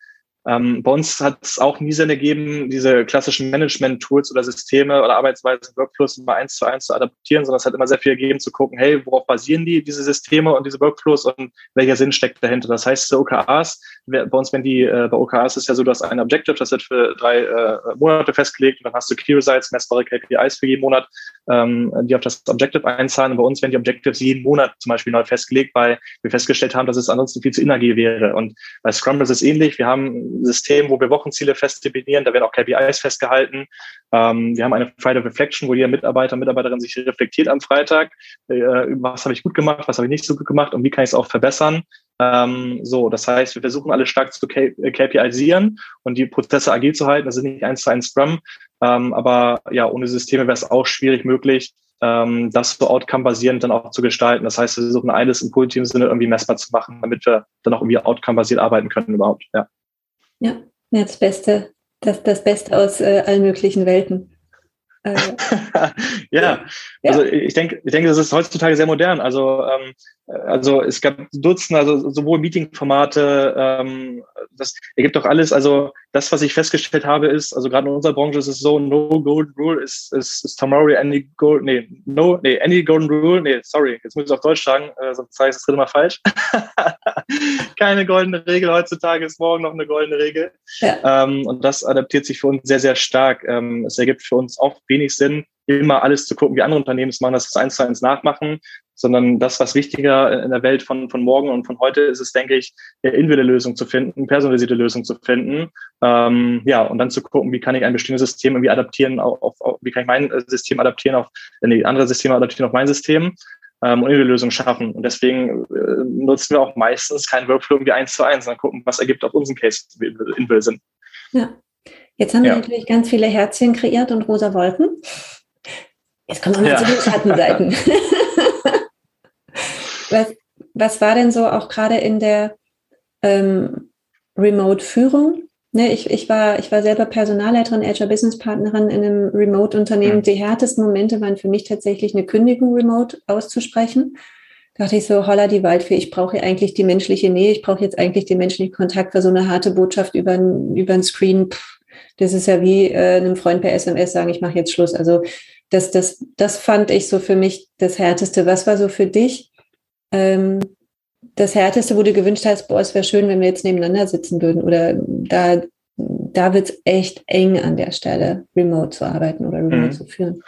S2: ähm, bei uns hat es auch nie Sinn ergeben, diese klassischen Management-Tools oder Systeme oder Arbeitsweisen, Workflows immer eins zu eins zu adaptieren, sondern es hat immer sehr viel gegeben zu gucken, hey, worauf basieren die, diese Systeme und diese Workflows und welcher Sinn steckt dahinter. Das heißt, OKRs, bei uns, wenn die, äh, bei OKRs ist ja so, du hast ein Objective, das wird für drei äh, Monate festgelegt und dann hast du Key Results, messbare KPIs für jeden Monat, ähm, die auf das Objective einzahlen. Und bei uns werden die Objectives jeden Monat zum Beispiel neu festgelegt, weil wir festgestellt haben, dass es ansonsten viel zu inagil wäre. Und bei Scrum ist es ähnlich. Wir haben System, wo wir Wochenziele fest definieren. Da werden auch KPIs festgehalten. Ähm, wir haben eine Friday Reflection, wo jeder Mitarbeiter, Mitarbeiterin sich reflektiert am Freitag. Äh, was habe ich gut gemacht, was habe ich nicht so gut gemacht und wie kann ich es auch verbessern. Ähm, so, das heißt, wir versuchen alle stark zu KPIsieren und die Prozesse agil zu halten. Das ist nicht eins zu eins Scrum. Ähm, aber ja, ohne Systeme wäre es auch schwierig möglich, ähm, das so outcome-basierend dann auch zu gestalten. Das heißt, wir versuchen alles im positiven Sinne irgendwie messbar zu machen, damit wir dann auch irgendwie outcome-basiert arbeiten können überhaupt. Ja.
S1: Ja, das Beste, das, das Beste aus äh, allen möglichen Welten.
S2: Äh, ja. ja. also ich denke, ich denke, das ist heutzutage sehr modern. Also ähm, also es gab Dutzende, also sowohl Meeting-Formate, ähm, das ergibt doch alles. Also das, was ich festgestellt habe, ist, also gerade in unserer Branche ist es so, no golden rule ist, ist, ist tomorrow any gold, nee, no, nee, any golden rule, nee, sorry, jetzt muss ich es auf Deutsch sagen, äh, sonst sage ich das dritte Mal falsch. Keine goldene Regel, heutzutage ist morgen noch eine goldene Regel. Ja. Ähm, und das adaptiert sich für uns sehr, sehr stark. Ähm, es ergibt für uns auch wenig Sinn, immer alles zu gucken, wie andere Unternehmen es machen, dass es eins zu eins nachmachen, sondern das, was wichtiger in der Welt von, von morgen und von heute ist, ist, denke ich, individuelle Lösung zu finden, personalisierte Lösung zu finden. Ähm, ja, und dann zu gucken, wie kann ich ein bestimmtes System irgendwie adaptieren, auf, auf, auf wie kann ich mein System adaptieren auf, nee, andere Systeme adaptieren auf mein System ähm, und individuelle Lösungen schaffen. Und deswegen äh, nutzen wir auch meistens keinen Workflow irgendwie eins zu eins, sondern gucken, was ergibt auf unseren Case individuell Sinn.
S1: Ja. Jetzt haben wir natürlich ganz viele Herzchen kreiert und rosa Wolken. Jetzt kommen wir mal ja. zu den Schattenseiten. was, was war denn so auch gerade in der ähm, Remote-Führung? Ne, ich, ich, war, ich war selber Personalleiterin, Agile Business Partnerin in einem Remote-Unternehmen. Mhm. Die härtesten Momente waren für mich tatsächlich eine Kündigung remote auszusprechen. Da dachte ich so, holla die Waldfee, ich brauche eigentlich die menschliche Nähe, ich brauche jetzt eigentlich den menschlichen Kontakt, weil so eine harte Botschaft über, über ein Screen, pff, Das ist ja wie äh, einem Freund per SMS sagen, ich mache jetzt Schluss. Also das, das, das fand ich so für mich das Härteste. Was war so für dich ähm, das Härteste, wo du gewünscht hast, boah, es wäre schön, wenn wir jetzt nebeneinander sitzen würden? Oder da, da wird es echt eng an der Stelle, remote zu arbeiten oder remote mhm. zu führen.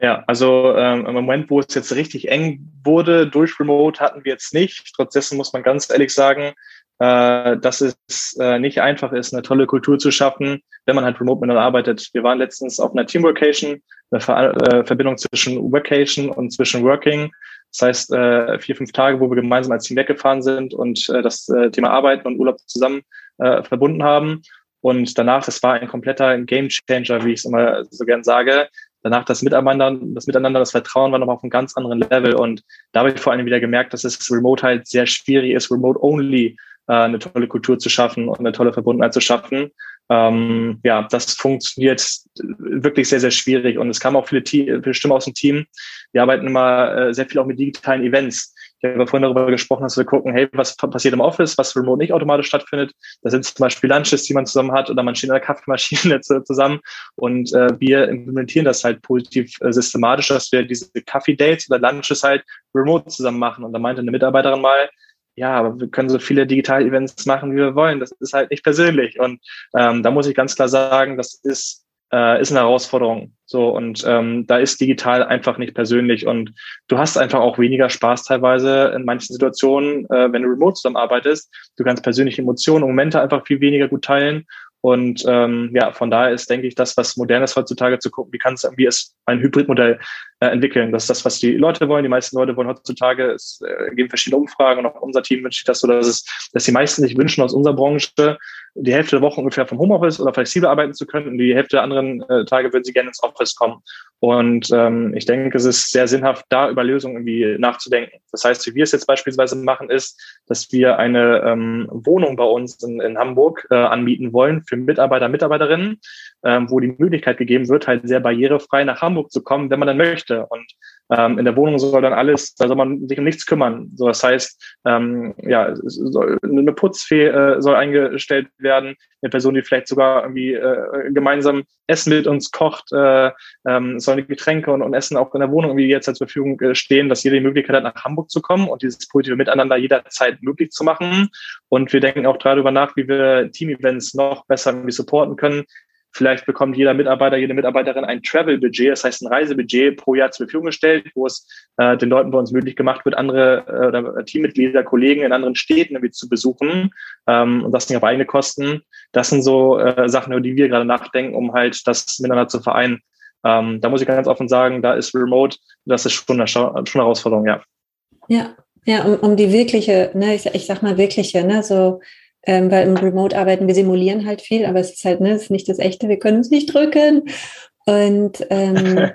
S2: Ja, also ähm, im Moment, wo es jetzt richtig eng wurde durch Remote, hatten wir jetzt nicht. Trotzdem muss man ganz ehrlich sagen, äh, dass es äh, nicht einfach ist, eine tolle Kultur zu schaffen, wenn man halt remote miteinander arbeitet. Wir waren letztens auf einer Teamworkation, eine Ver äh, Verbindung zwischen Workation und zwischen Working. Das heißt, äh, vier, fünf Tage, wo wir gemeinsam als Team weggefahren sind und äh, das äh, Thema Arbeiten und Urlaub zusammen äh, verbunden haben. Und danach, es war ein kompletter Game Changer, wie ich es immer so gern sage, danach das Miteinander, das Miteinander, das Vertrauen war noch auf einem ganz anderen Level. Und da habe ich vor allem wieder gemerkt, dass es remote halt sehr schwierig ist, remote only äh, eine tolle Kultur zu schaffen und eine tolle Verbundenheit zu schaffen. Ähm, ja, das funktioniert wirklich sehr, sehr schwierig. Und es kamen auch viele, viele Stimmen aus dem Team. Wir arbeiten immer äh, sehr viel auch mit digitalen Events. Ich habe vorhin darüber gesprochen, dass wir gucken, hey, was passiert im Office, was remote nicht automatisch stattfindet. Da sind zum Beispiel Lunches, die man zusammen hat, oder man steht in der Kaffeemaschine zusammen. Und äh, wir implementieren das halt positiv äh, systematisch, dass wir diese Kaffee-Dates oder Lunches halt remote zusammen machen. Und da meinte eine Mitarbeiterin mal, ja, aber wir können so viele Digital-Events machen, wie wir wollen. Das ist halt nicht persönlich. Und ähm, da muss ich ganz klar sagen, das ist, äh, ist eine Herausforderung. So, und ähm, da ist digital einfach nicht persönlich. Und du hast einfach auch weniger Spaß teilweise in manchen Situationen, äh, wenn du remote zusammenarbeitest. Du kannst persönliche Emotionen und Momente einfach viel weniger gut teilen. Und ähm, ja, von daher ist, denke ich, das, was modern ist heutzutage, zu gucken, wie kann es irgendwie ein Hybridmodell äh, entwickeln. Das ist das, was die Leute wollen. Die meisten Leute wollen heutzutage, es äh, geben verschiedene Umfragen und auch unser Team wünscht sich das so, dass es, dass die meisten sich wünschen aus unserer Branche, die Hälfte der Woche ungefähr vom Homeoffice oder flexibel arbeiten zu können und die Hälfte der anderen äh, Tage würden sie gerne ins Office kommen. Und ähm, ich denke, es ist sehr sinnhaft, da über Lösungen irgendwie nachzudenken. Das heißt, wie wir es jetzt beispielsweise machen, ist, dass wir eine ähm, Wohnung bei uns in, in Hamburg äh, anbieten wollen für Mitarbeiter, Mitarbeiterinnen, ähm, wo die Möglichkeit gegeben wird, halt sehr barrierefrei nach Hamburg zu kommen, wenn man dann möchte. Und ähm, in der Wohnung soll dann alles, da soll man sich um nichts kümmern. So, das heißt, ähm, ja, soll, eine Putzfee äh, soll eingestellt werden, eine Person, die vielleicht sogar irgendwie äh, gemeinsam Essen mit uns kocht, äh, ähm, sollen die Getränke und, und Essen auch in der Wohnung irgendwie jetzt zur Verfügung äh, stehen, dass jeder die Möglichkeit hat, nach Hamburg zu kommen und dieses positive Miteinander jederzeit möglich zu machen. Und wir denken auch darüber nach, wie wir Team-Events noch besser irgendwie supporten können. Vielleicht bekommt jeder Mitarbeiter, jede Mitarbeiterin ein Travel-Budget, das heißt ein Reisebudget pro Jahr zur Verfügung gestellt, wo es äh, den Leuten bei uns möglich gemacht wird, andere äh, Teammitglieder, Kollegen in anderen Städten irgendwie zu besuchen ähm, und das nicht auf eigene Kosten. Das sind so äh, Sachen, über die wir gerade nachdenken, um halt das miteinander zu vereinen. Ähm, da muss ich ganz offen sagen, da ist Remote, das ist schon eine, schon eine Herausforderung, ja.
S1: Ja, ja, um, um die wirkliche, ne, ich, ich sag mal wirkliche, ne, so ähm, weil im Remote-Arbeiten, wir simulieren halt viel, aber es ist halt, ne, es ist nicht das Echte, wir können uns nicht drücken. Und, ähm,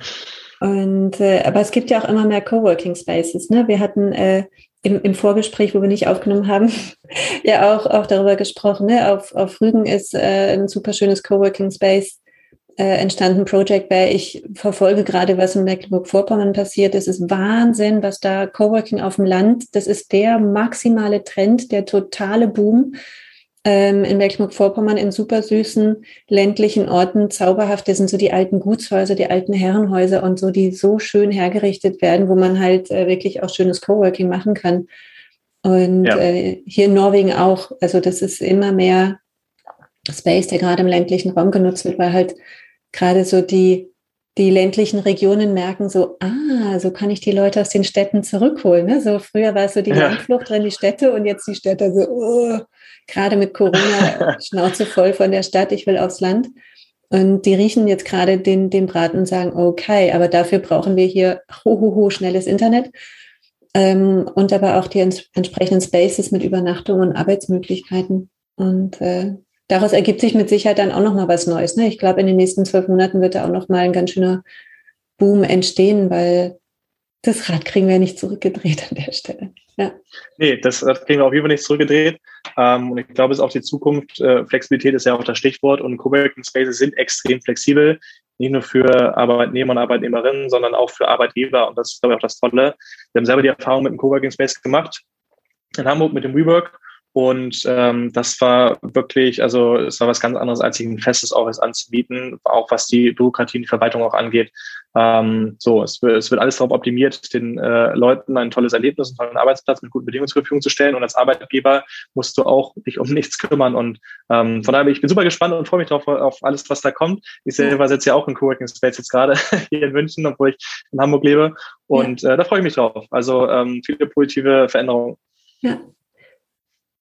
S1: und äh, aber es gibt ja auch immer mehr Coworking Spaces. Ne? Wir hatten äh, im, im Vorgespräch, wo wir nicht aufgenommen haben, ja auch, auch darüber gesprochen. Ne? Auf, auf Rügen ist äh, ein super schönes Coworking Space äh, entstanden Project Bear. Ich verfolge gerade, was in Mecklenburg-Vorpommern passiert. Es ist Wahnsinn, was da Coworking auf dem Land, das ist der maximale Trend, der totale Boom ähm, in Mecklenburg-Vorpommern in super süßen ländlichen Orten, zauberhaft. Das sind so die alten Gutshäuser, die alten Herrenhäuser und so, die so schön hergerichtet werden, wo man halt äh, wirklich auch schönes Coworking machen kann. Und ja. äh, hier in Norwegen auch. Also das ist immer mehr Space, der gerade im ländlichen Raum genutzt wird, weil halt gerade so die, die ländlichen Regionen merken so, ah, so kann ich die Leute aus den Städten zurückholen. Ne? So früher war es so die ja. Landflucht drin, die Städte und jetzt die Städte so, oh, gerade mit Corona Schnauze voll von der Stadt, ich will aufs Land. Und die riechen jetzt gerade den, den Braten und sagen, okay, aber dafür brauchen wir hier ho, ho, ho, schnelles Internet. Ähm, und aber auch die ents entsprechenden Spaces mit Übernachtung und Arbeitsmöglichkeiten. Und äh, daraus ergibt sich mit Sicherheit dann auch noch mal was Neues. Ne? Ich glaube, in den nächsten zwölf Monaten wird da auch noch mal ein ganz schöner Boom entstehen, weil das Rad kriegen wir nicht zurückgedreht an der Stelle. Ja.
S2: Nee, das Rad kriegen wir auf jeden Fall nicht zurückgedreht. Ähm, und ich glaube, es ist auch die Zukunft. Äh, Flexibilität ist ja auch das Stichwort und Coworking Spaces sind extrem flexibel. Nicht nur für Arbeitnehmer und Arbeitnehmerinnen, sondern auch für Arbeitgeber. Und das ist, glaube ich, auch das Tolle. Wir haben selber die Erfahrung mit dem Coworking Space gemacht in Hamburg mit dem WeWork Und ähm, das war wirklich, also es war was ganz anderes, als sich ein festes Office anzubieten, auch was die Bürokratie und die Verwaltung auch angeht. Ähm, so, es wird, es wird alles darauf optimiert, den äh, Leuten ein tolles Erlebnis, einen tollen Arbeitsplatz mit guten Bedingungen zur Verfügung zu stellen. Und als Arbeitgeber musst du auch dich um nichts kümmern. Und ähm, von daher ich bin super gespannt und freue mich drauf auf alles, was da kommt. Ich selber sitze ja auch in Coworking Space jetzt gerade hier in München, obwohl ich in Hamburg lebe. Und äh, da freue ich mich drauf. Also ähm, viele positive Veränderungen.
S1: Ja,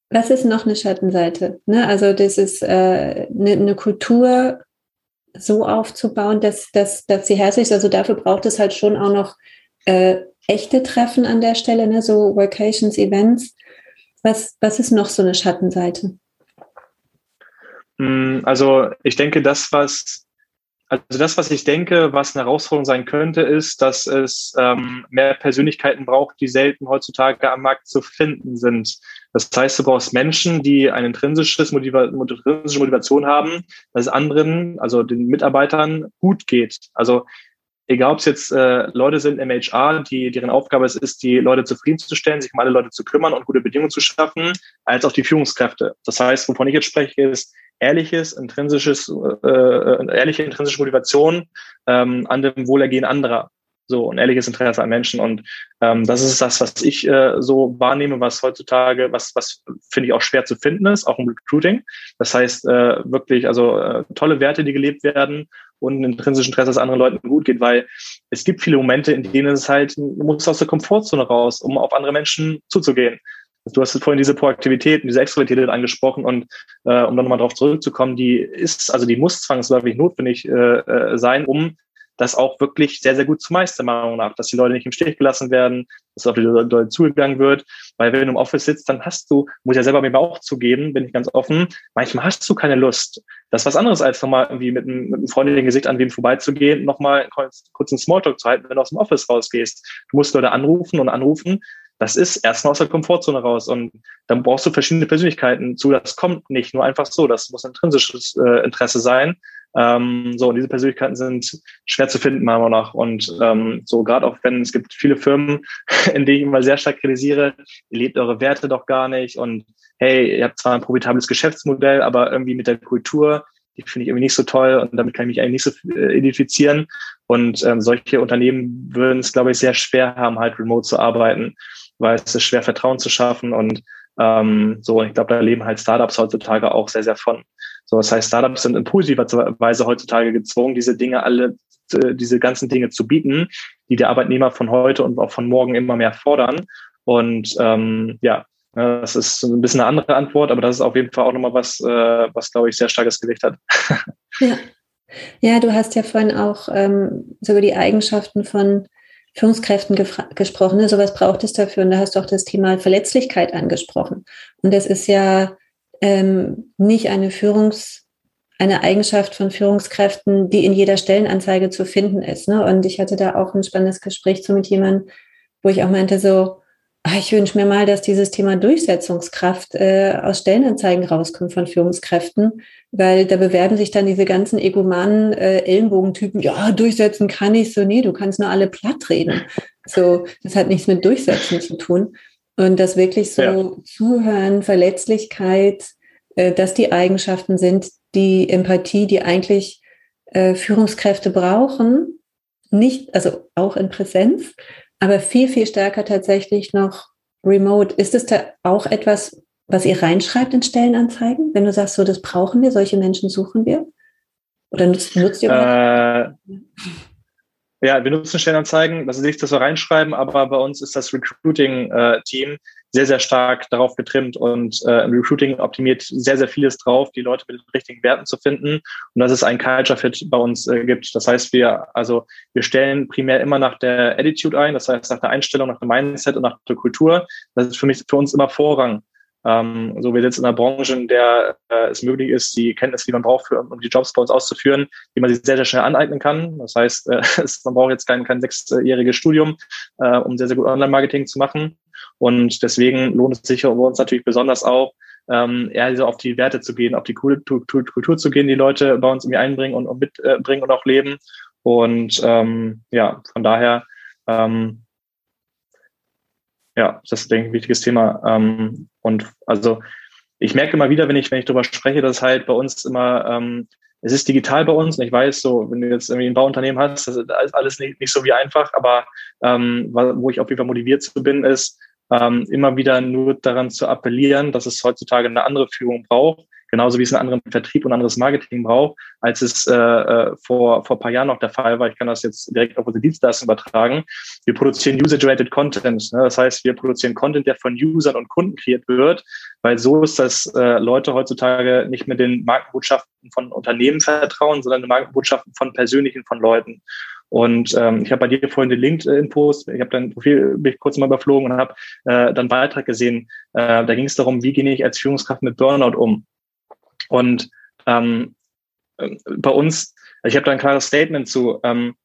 S1: was ist noch eine Schattenseite? Ne? Also das ist äh, eine, eine Kultur so aufzubauen, dass, dass, dass sie herzlich ist. Also dafür braucht es halt schon auch noch äh, echte Treffen an der Stelle, ne? so Workations, Events. Was, was ist noch so eine Schattenseite?
S2: Hm, also ich denke, das, was also das, was ich denke, was eine Herausforderung sein könnte, ist, dass es ähm, mehr Persönlichkeiten braucht, die selten heutzutage am Markt zu finden sind. Das heißt, du brauchst Menschen, die eine intrinsisches Motiva intrinsische Motivation haben, dass es anderen, also den Mitarbeitern, gut geht. Also egal ob es jetzt äh, Leute sind im HR, die, deren Aufgabe es ist, die Leute zufriedenzustellen, sich um alle Leute zu kümmern und gute Bedingungen zu schaffen, als auch die Führungskräfte. Das heißt, wovon ich jetzt spreche, ist, ehrliches, intrinsisches, äh, äh, ehrliche intrinsische Motivation ähm, an dem Wohlergehen anderer. So ein ehrliches Interesse an Menschen. Und ähm, das ist das, was ich äh, so wahrnehme, was heutzutage, was, was finde ich auch schwer zu finden ist, auch im Recruiting. Das heißt, äh, wirklich, also äh, tolle Werte, die gelebt werden und ein intrinsisches Interesse, dass anderen Leuten gut geht, weil es gibt viele Momente, in denen es halt, du musst aus der Komfortzone raus, um auf andere Menschen zuzugehen. Du hast vorhin diese Proaktivität, diese Extrovertität angesprochen und äh, um dann nochmal darauf zurückzukommen, die ist, also die muss zwangsläufig notwendig äh, äh, sein, um das auch wirklich sehr, sehr gut zu meistern, meiner Meinung nach, dass die Leute nicht im Stich gelassen werden, dass auf die Leute zugegangen wird. Weil wenn du im Office sitzt, dann hast du, muss ich ja selber mir auch zugeben, bin ich ganz offen, manchmal hast du keine Lust. Das ist was anderes, als nochmal irgendwie mit einem, mit einem freundlichen Gesicht an wem vorbeizugehen, nochmal kurz, kurz einen Smalltalk zu halten, wenn du aus dem Office rausgehst. Du musst Leute anrufen und anrufen, das ist erstmal aus der Komfortzone raus. Und dann brauchst du verschiedene Persönlichkeiten zu. Das kommt nicht nur einfach so. Das muss intrinsisches äh, Interesse sein. Ähm, so, und diese Persönlichkeiten sind schwer zu finden, meiner Meinung nach. Und ähm, so, gerade auch wenn es gibt viele Firmen, in denen ich immer sehr stark kritisiere, ihr lebt eure Werte doch gar nicht. Und hey, ihr habt zwar ein profitables Geschäftsmodell, aber irgendwie mit der Kultur, die finde ich irgendwie nicht so toll und damit kann ich mich eigentlich nicht so äh, identifizieren. Und ähm, solche Unternehmen würden es, glaube ich, sehr schwer haben, halt remote zu arbeiten weil es ist schwer, Vertrauen zu schaffen und ähm, so, ich glaube, da leben halt Startups heutzutage auch sehr, sehr von. So, das heißt, Startups sind in positiver Weise heutzutage gezwungen, diese Dinge alle, äh, diese ganzen Dinge zu bieten, die der Arbeitnehmer von heute und auch von morgen immer mehr fordern. Und ähm, ja, ne, das ist ein bisschen eine andere Antwort, aber das ist auf jeden Fall auch nochmal was, äh, was glaube ich sehr starkes Gewicht hat.
S1: Ja. ja, du hast ja vorhin auch ähm, so über die Eigenschaften von Führungskräften gesprochen. Ne? Sowas braucht es dafür. Und da hast du auch das Thema Verletzlichkeit angesprochen. Und das ist ja ähm, nicht eine Führungs- eine Eigenschaft von Führungskräften, die in jeder Stellenanzeige zu finden ist. Ne? Und ich hatte da auch ein spannendes Gespräch zu mit jemandem, wo ich auch meinte, so, ach, ich wünsche mir mal, dass dieses Thema Durchsetzungskraft äh, aus Stellenanzeigen rauskommt von Führungskräften, weil da bewerben sich dann diese ganzen egomanen äh, Ellenbogentypen, ja, durchsetzen kann ich so, nee, du kannst nur alle platt reden. So, das hat nichts mit Durchsetzen zu tun. Und das wirklich so ja. Zuhören, Verletzlichkeit, äh, dass die Eigenschaften sind, die Empathie, die eigentlich äh, Führungskräfte brauchen, nicht, also auch in Präsenz, aber viel, viel stärker tatsächlich noch remote. Ist es da auch etwas, was ihr reinschreibt in Stellenanzeigen, wenn du sagst, so, das brauchen wir, solche Menschen suchen wir? Oder nutzt, nutzt ihr?
S2: Äh, ja, wir nutzen Stellenanzeigen, das ist nichts, das wir reinschreiben, aber bei uns ist das Recruiting-Team sehr, sehr stark darauf getrimmt und äh, Recruiting optimiert sehr, sehr vieles drauf, die Leute mit den richtigen Werten zu finden und dass es einen Culture Fit bei uns äh, gibt. Das heißt, wir, also wir stellen primär immer nach der Attitude ein, das heißt nach der Einstellung, nach dem Mindset und nach der Kultur. Das ist für mich für uns immer Vorrang. Ähm, so wir sitzen in einer Branche, in der äh, es möglich ist, die Kenntnisse, die man braucht, für, um die Jobs bei uns auszuführen, die man sich sehr, sehr schnell aneignen kann. Das heißt, äh, man braucht jetzt kein, kein sechsjähriges Studium, äh, um sehr, sehr gut Online-Marketing zu machen. Und deswegen lohnt es sich für uns natürlich besonders auch, ähm, eher so auf die Werte zu gehen, auf die Kultur, Kultur zu gehen, die Leute bei uns irgendwie einbringen und, und mitbringen und auch leben. Und ähm, ja, von daher, ähm, ja, das ist, denke ich, ein wichtiges Thema. Ähm, und also ich merke immer wieder, wenn ich, wenn ich darüber spreche, dass halt bei uns immer, ähm, es ist digital bei uns und ich weiß so, wenn du jetzt irgendwie ein Bauunternehmen hast, das ist alles nicht, nicht so wie einfach, aber ähm, wo ich auf jeden Fall motiviert zu bin, ist, ähm, immer wieder nur daran zu appellieren, dass es heutzutage eine andere Führung braucht, genauso wie es einen anderen Vertrieb und anderes Marketing braucht, als es äh, äh, vor, vor ein paar Jahren noch der Fall war. Ich kann das jetzt direkt auf unsere Dienstleistung übertragen. Wir produzieren User-Generated Content. Ne? Das heißt, wir produzieren Content, der von Usern und Kunden kreiert wird, weil so ist, dass äh, Leute heutzutage nicht mehr den Markenbotschaften von Unternehmen vertrauen, sondern den Markenbotschaften von persönlichen, von Leuten. Und ähm, ich habe bei dir vorhin den LinkedIn-Post, ich habe dein Profil bin kurz mal überflogen und habe äh, dann Beitrag gesehen. Äh, da ging es darum, wie gehe ich als Führungskraft mit Burnout um? Und ähm, äh, bei uns, ich habe da ein klares Statement zu. Ähm,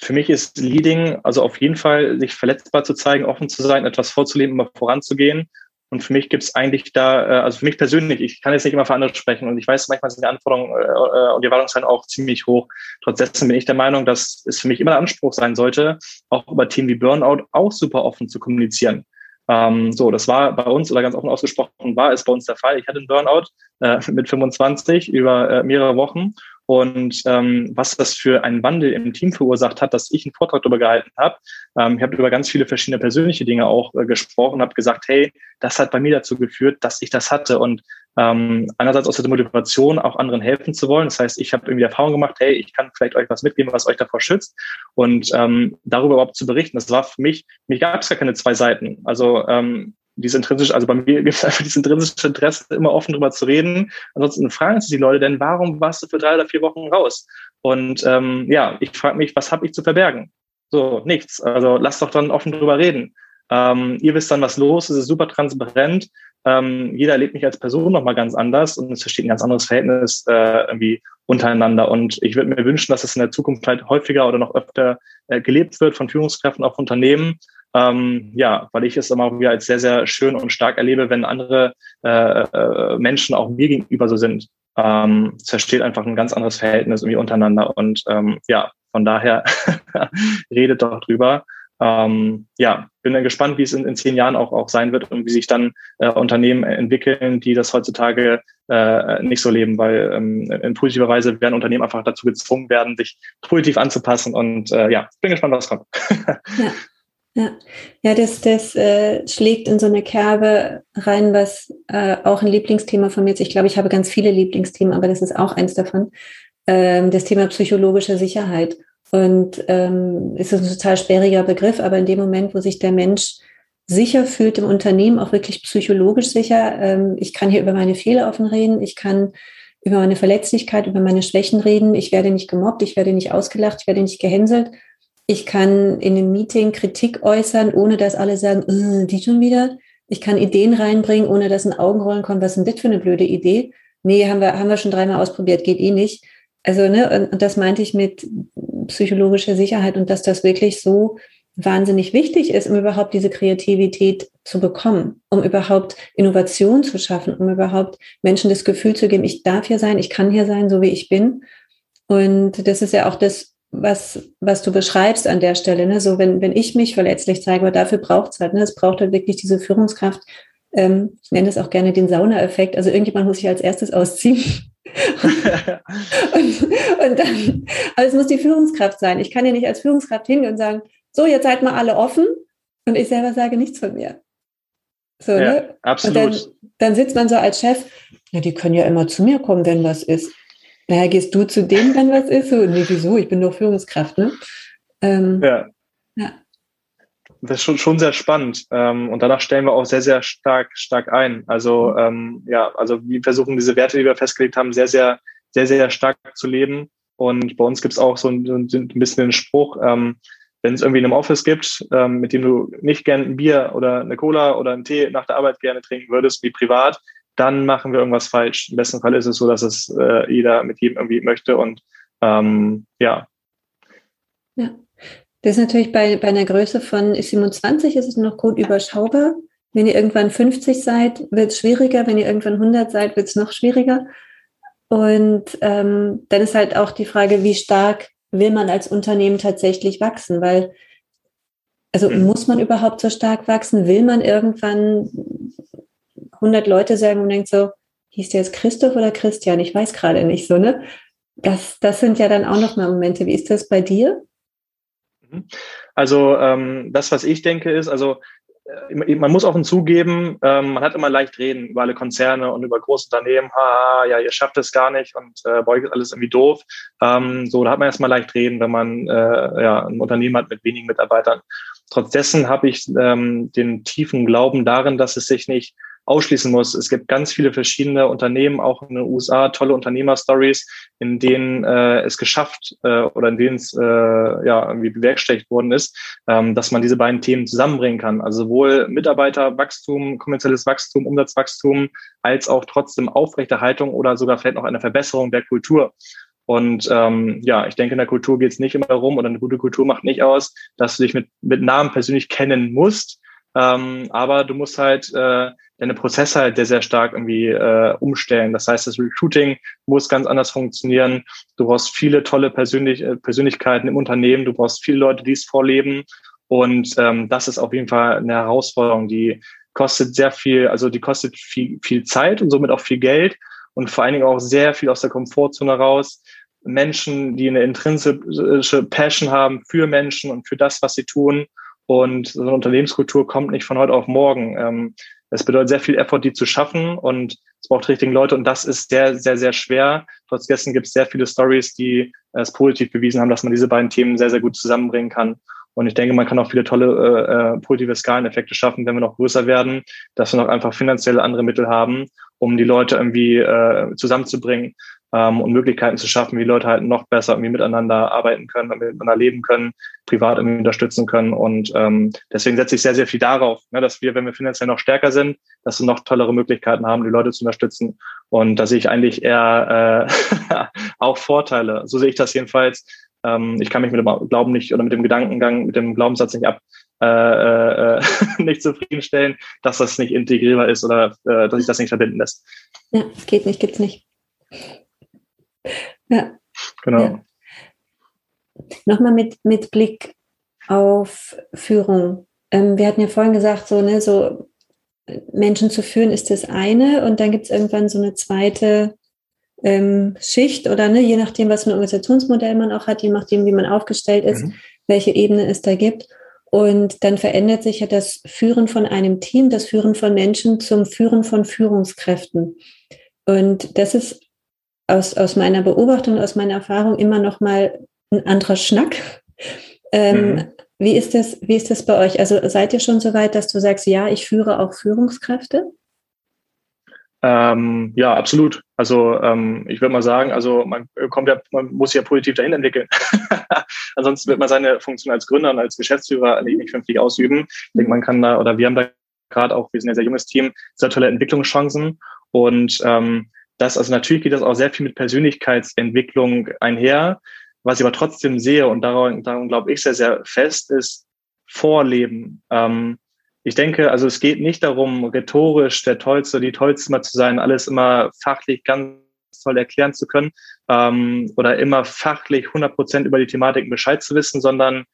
S2: für mich ist Leading also auf jeden Fall, sich verletzbar zu zeigen, offen zu sein, etwas vorzuleben, immer voranzugehen. Und für mich gibt es eigentlich da, äh, also für mich persönlich, ich kann jetzt nicht immer für andere sprechen und ich weiß, manchmal sind die Anforderungen äh, und die Erwartungshaltung auch ziemlich hoch. Trotzdem bin ich der Meinung, dass es für mich immer ein Anspruch sein sollte, auch über Themen wie Burnout auch super offen zu kommunizieren. Ähm, so, das war bei uns oder ganz offen ausgesprochen war es bei uns der Fall. Ich hatte einen Burnout äh, mit 25 über äh, mehrere Wochen und ähm, was das für einen Wandel im Team verursacht hat, dass ich einen Vortrag darüber gehalten habe. Ähm, ich habe über ganz viele verschiedene persönliche Dinge auch äh, gesprochen, habe gesagt, hey, das hat bei mir dazu geführt, dass ich das hatte und ähm, einerseits aus der Motivation, auch anderen helfen zu wollen. Das heißt, ich habe irgendwie Erfahrung gemacht, hey, ich kann vielleicht euch was mitgeben, was euch davor schützt und ähm, darüber überhaupt zu berichten. Das war für mich, mir gab es gar keine zwei Seiten. Also ähm, dieses intrinsische, also bei mir gibt es einfach dieses intrinsische Interesse, immer offen drüber zu reden. Ansonsten fragen sich die Leute denn, warum warst du für drei oder vier Wochen raus? Und ähm, ja, ich frage mich, was habe ich zu verbergen? So, nichts. Also lass doch dann offen drüber reden. Ähm, ihr wisst dann, was los ist, ist super transparent. Ähm, jeder erlebt mich als Person nochmal ganz anders und es versteht ein ganz anderes Verhältnis äh, irgendwie untereinander. Und ich würde mir wünschen, dass es in der Zukunft halt häufiger oder noch öfter äh, gelebt wird von Führungskräften, auch Unternehmen. Ähm, ja, weil ich es immer wieder als sehr, sehr schön und stark erlebe, wenn andere äh, äh, Menschen auch mir gegenüber so sind. Ähm, es versteht einfach ein ganz anderes Verhältnis irgendwie untereinander. Und ähm, ja, von daher redet doch drüber. Ähm, ja, bin dann gespannt, wie es in, in zehn Jahren auch, auch sein wird und wie sich dann äh, Unternehmen entwickeln, die das heutzutage äh, nicht so leben, weil ähm, in positiver Weise werden Unternehmen einfach dazu gezwungen werden, sich positiv anzupassen. Und äh, ja, bin gespannt, was kommt.
S1: ja. Ja, das, das äh, schlägt in so eine Kerbe rein, was äh, auch ein Lieblingsthema von mir ist. Ich glaube, ich habe ganz viele Lieblingsthemen, aber das ist auch eins davon. Ähm, das Thema psychologische Sicherheit. Und ähm, ist ein total sperriger Begriff, aber in dem Moment, wo sich der Mensch sicher fühlt im Unternehmen, auch wirklich psychologisch sicher, ähm, ich kann hier über meine Fehler offen reden, ich kann über meine Verletzlichkeit, über meine Schwächen reden, ich werde nicht gemobbt, ich werde nicht ausgelacht, ich werde nicht gehänselt, ich kann in einem Meeting Kritik äußern, ohne dass alle sagen, äh, die schon wieder. Ich kann Ideen reinbringen, ohne dass ein Augenrollen kommt, was ist denn das für eine blöde Idee? Nee, haben wir, haben wir schon dreimal ausprobiert, geht eh nicht. Also, ne, und das meinte ich mit psychologischer Sicherheit und dass das wirklich so wahnsinnig wichtig ist, um überhaupt diese Kreativität zu bekommen, um überhaupt Innovation zu schaffen, um überhaupt Menschen das Gefühl zu geben, ich darf hier sein, ich kann hier sein, so wie ich bin. Und das ist ja auch das, was, was du beschreibst an der Stelle. Ne? So, wenn, wenn ich mich verletzlich zeige, aber dafür braucht es halt, ne? es braucht halt wirklich diese Führungskraft. Ähm, ich nenne es auch gerne den Sauna-Effekt. Also irgendjemand muss sich als erstes ausziehen. Und, und dann, aber es muss die Führungskraft sein. Ich kann ja nicht als Führungskraft hingehen und sagen, so, jetzt seid mal alle offen und ich selber sage nichts von mir. So, ja, ne?
S2: Absolut.
S1: Und dann, dann sitzt man so als Chef, ja, die können ja immer zu mir kommen, wenn was ist. Naja, gehst du zu denen, wenn was ist? So, nee, wieso? Ich bin nur Führungskraft, ne?
S2: Ähm, ja. ja. Das ist schon, schon sehr spannend. Ähm, und danach stellen wir auch sehr, sehr stark, stark ein. Also, ähm, ja, also wir versuchen diese Werte, die wir festgelegt haben, sehr, sehr, sehr, sehr stark zu leben. Und bei uns gibt es auch so ein, ein bisschen den Spruch, ähm, wenn es irgendwie in einem Office gibt, ähm, mit dem du nicht gerne ein Bier oder eine Cola oder einen Tee nach der Arbeit gerne trinken würdest, wie privat, dann machen wir irgendwas falsch. Im besten Fall ist es so, dass es äh, jeder mit jedem irgendwie möchte und ähm, ja.
S1: Ja, das ist natürlich bei, bei einer Größe von 27 ist es noch gut überschaubar. Wenn ihr irgendwann 50 seid, wird es schwieriger. Wenn ihr irgendwann 100 seid, wird es noch schwieriger. Und ähm, dann ist halt auch die Frage, wie stark will man als Unternehmen tatsächlich wachsen? Weil, also mhm. muss man überhaupt so stark wachsen? Will man irgendwann 100 Leute sagen und denkt so, hieß der jetzt Christoph oder Christian? Ich weiß gerade nicht so, ne? Das, das sind ja dann auch nochmal Momente. Wie ist das bei dir?
S2: Mhm. Also ähm, das, was ich denke, ist, also äh, man muss offen zugeben, ähm, man hat immer leicht reden über alle Konzerne und über große Unternehmen, ha, ja, ihr schafft es gar nicht und äh, ist alles irgendwie doof. Ähm, so, da hat man erstmal leicht reden, wenn man äh, ja, ein Unternehmen hat mit wenigen Mitarbeitern. Trotz dessen habe ich ähm, den tiefen Glauben darin, dass es sich nicht ausschließen muss. Es gibt ganz viele verschiedene Unternehmen, auch in den USA, tolle Unternehmerstories, in denen äh, es geschafft äh, oder in denen es äh, ja irgendwie bewerkstelligt worden ist, ähm, dass man diese beiden Themen zusammenbringen kann. Also sowohl Mitarbeiterwachstum, kommerzielles Wachstum, Umsatzwachstum, als auch trotzdem Aufrechterhaltung oder sogar vielleicht noch eine Verbesserung der Kultur. Und ähm, ja, ich denke, in der Kultur geht es nicht immer darum, oder eine gute Kultur macht nicht aus, dass du dich mit, mit Namen persönlich kennen musst, ähm, aber du musst halt äh, deine Prozesse halt sehr, sehr stark irgendwie äh, umstellen. Das heißt, das Recruiting muss ganz anders funktionieren. Du brauchst viele tolle Persönlich äh, Persönlichkeiten im Unternehmen. Du brauchst viele Leute, die es vorleben. Und ähm, das ist auf jeden Fall eine Herausforderung, die kostet sehr viel, also die kostet viel, viel Zeit und somit auch viel Geld und vor allen Dingen auch sehr viel aus der Komfortzone raus. Menschen, die eine intrinsische Passion haben für Menschen und für das, was sie tun und so eine Unternehmenskultur kommt nicht von heute auf morgen. Ähm, es bedeutet sehr viel Effort, die zu schaffen und es braucht richtigen Leute und das ist sehr, sehr, sehr schwer. Trotz dessen gibt es sehr viele Stories, die es positiv bewiesen haben, dass man diese beiden Themen sehr, sehr gut zusammenbringen kann. Und ich denke, man kann auch viele tolle äh, äh positive Skaleneffekte schaffen, wenn wir noch größer werden, dass wir noch einfach finanziell andere Mittel haben, um die Leute irgendwie äh, zusammenzubringen ähm, und Möglichkeiten zu schaffen, wie Leute halt noch besser irgendwie miteinander arbeiten können, miteinander leben können, privat irgendwie unterstützen können. Und ähm, deswegen setze ich sehr, sehr viel darauf, ne, dass wir, wenn wir finanziell noch stärker sind, dass wir noch tollere Möglichkeiten haben, die Leute zu unterstützen. Und da sehe ich eigentlich eher äh, auch Vorteile. So sehe ich das jedenfalls. Ähm, ich kann mich mit dem Glauben nicht oder mit dem Gedankengang, mit dem Glaubenssatz nicht ab, äh, äh, nicht zufriedenstellen, dass das nicht integrierbar ist oder äh, dass sich das nicht verbinden lässt.
S1: Ja, geht nicht, gibt's nicht.
S2: Ja. Genau. Ja.
S1: Nochmal mit, mit Blick auf Führung. Ähm, wir hatten ja vorhin gesagt, so, ne, so Menschen zu führen ist das eine und dann gibt es irgendwann so eine zweite ähm, Schicht oder ne, je nachdem, was für ein Organisationsmodell man auch hat, je nachdem, wie man aufgestellt ist, mhm. welche Ebene es da gibt. Und dann verändert sich ja das Führen von einem Team, das Führen von Menschen zum Führen von Führungskräften. Und das ist aus, aus meiner Beobachtung, aus meiner Erfahrung immer noch mal ein anderer Schnack. Ähm, mhm. Wie ist das, wie ist das bei euch? Also seid ihr schon so weit, dass du sagst, ja, ich führe auch Führungskräfte?
S2: Ähm, ja, absolut. Also ähm, ich würde mal sagen, also man kommt ja, man muss ja positiv dahin entwickeln. Ansonsten wird man seine Funktion als Gründer und als Geschäftsführer nicht vernünftig ausüben. Ich denke, man kann da, oder wir haben da gerade auch, wir sind ja ein sehr junges Team, sehr tolle Entwicklungschancen. Und ähm, das, also natürlich geht das auch sehr viel mit Persönlichkeitsentwicklung einher. Was ich aber trotzdem sehe, und daran, daran glaube ich sehr, sehr fest, ist Vorleben. Ähm, ich denke, also es geht nicht darum, rhetorisch der Tollste, die Tollste mal zu sein, alles immer fachlich ganz toll erklären zu können ähm, oder immer fachlich 100 Prozent über die Thematiken Bescheid zu wissen, sondern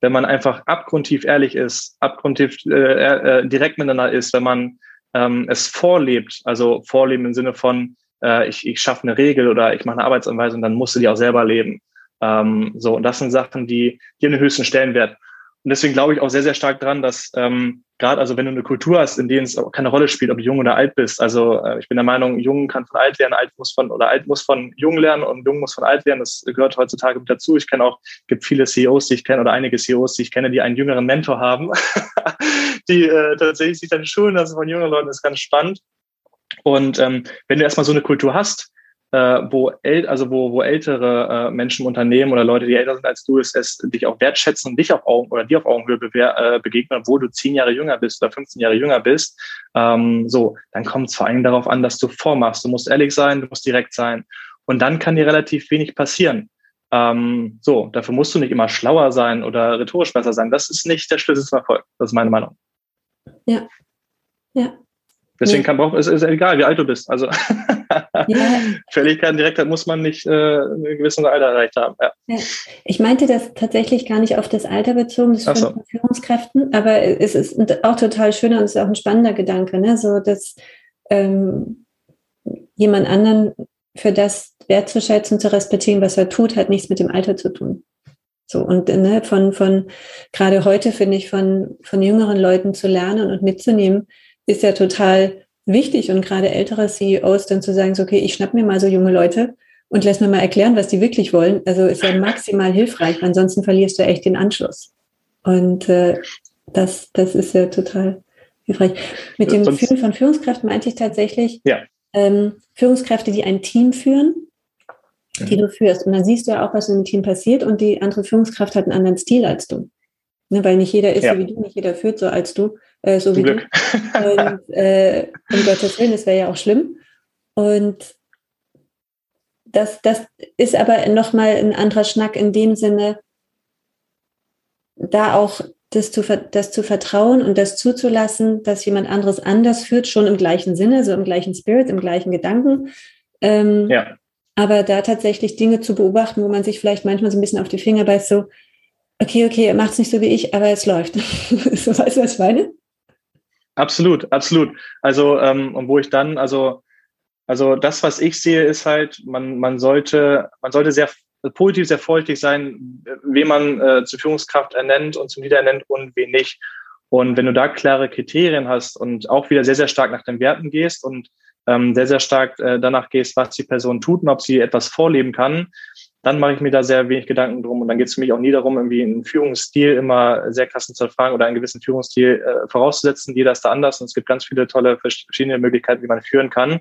S2: wenn man einfach abgrundtief ehrlich ist, abgrundtief äh, äh, direkt miteinander ist, wenn man ähm, es vorlebt, also vorleben im Sinne von, äh, ich, ich schaffe eine Regel oder ich mache eine Arbeitsanweisung, dann musst du die auch selber leben. Ähm, so, und das sind Sachen, die, haben den höchsten Stellenwert. Und deswegen glaube ich auch sehr, sehr stark dran, dass ähm, gerade, also wenn du eine Kultur hast, in der es auch keine Rolle spielt, ob du jung oder alt bist. Also äh, ich bin der Meinung, jung kann von alt lernen, alt muss von oder alt muss von jung lernen und jung muss von alt lernen. Das gehört heutzutage mit dazu. Ich kenne auch, gibt viele CEOs, die ich kenne oder einige CEOs, die ich kenne, die einen jüngeren Mentor haben, die äh, tatsächlich sich dann schulen lassen von jungen Leuten. Das ist ganz spannend. Und ähm, wenn du erstmal so eine Kultur hast, äh, wo, äl also wo, wo ältere äh, Menschen im Unternehmen oder Leute, die älter sind als du, es, es dich auch wertschätzen und dich auf Augen oder dir auf Augenhöhe äh, begegnen, obwohl du zehn Jahre jünger bist oder 15 Jahre jünger bist, ähm, so, dann kommt es vor allem darauf an, dass du vormachst. Du musst ehrlich sein, du musst direkt sein. Und dann kann dir relativ wenig passieren. Ähm, so, dafür musst du nicht immer schlauer sein oder rhetorisch besser sein. Das ist nicht der Schlüssel zum Erfolg. Das ist meine Meinung.
S1: Ja. Ja.
S2: Deswegen nee. kann man es ist egal, wie alt du bist. Also ja. Fälligkeit direkt muss man nicht äh, ein gewisses Alter erreicht haben. Ja.
S1: Ja. Ich meinte das tatsächlich gar nicht auf das Alter bezogen, das ist so. Führungskräften, aber es ist auch total schöner und es ist auch ein spannender Gedanke, ne? So dass ähm, jemand anderen für das wertzuschätzen, zu respektieren, was er tut, hat nichts mit dem Alter zu tun. So, und ne, von, von gerade heute finde ich, von, von jüngeren Leuten zu lernen und mitzunehmen, ist ja total wichtig. Und gerade ältere CEOs dann zu sagen, so, okay, ich schnapp mir mal so junge Leute und lass mir mal erklären, was die wirklich wollen. Also ist ja maximal hilfreich, weil ansonsten verlierst du echt den Anschluss. Und äh, das, das ist ja total hilfreich. Mit dem Gefühl von Führungskräften meinte ich tatsächlich ja. ähm, Führungskräfte, die ein Team führen die du führst. Und dann siehst du ja auch, was im Team passiert und die andere Führungskraft hat einen anderen Stil als du. Ne, weil nicht jeder ist ja. so wie du, nicht jeder führt so als du, äh, so Zum wie Glück. du. Und äh, um Gottes Willen, das wäre ja auch schlimm. Und das, das ist aber nochmal ein anderer Schnack in dem Sinne, da auch das zu, das zu vertrauen und das zuzulassen, dass jemand anderes anders führt, schon im gleichen Sinne, so im gleichen Spirit, im gleichen Gedanken. Ähm, ja. Aber da tatsächlich Dinge zu beobachten, wo man sich vielleicht manchmal so ein bisschen auf die Finger beißt, so, okay, okay, macht es nicht so wie ich, aber es läuft. so weißt du, was ich meine?
S2: Absolut, absolut. Also, ähm, und wo ich dann, also, also das, was ich sehe, ist halt, man, man sollte, man sollte sehr positiv, sehr vorsichtig sein, wen man äh, zur Führungskraft ernennt und zum Leader ernennt und wen nicht. Und wenn du da klare Kriterien hast und auch wieder sehr, sehr stark nach den Werten gehst und ähm, sehr, sehr stark äh, danach gehst, was die Person tut und ob sie etwas vorleben kann, dann mache ich mir da sehr wenig Gedanken drum. Und dann geht es für mich auch nie darum, irgendwie einen Führungsstil immer sehr krass zu erfragen oder einen gewissen Führungsstil äh, vorauszusetzen. Jeder ist da anders und es gibt ganz viele tolle verschiedene Möglichkeiten, wie man führen kann.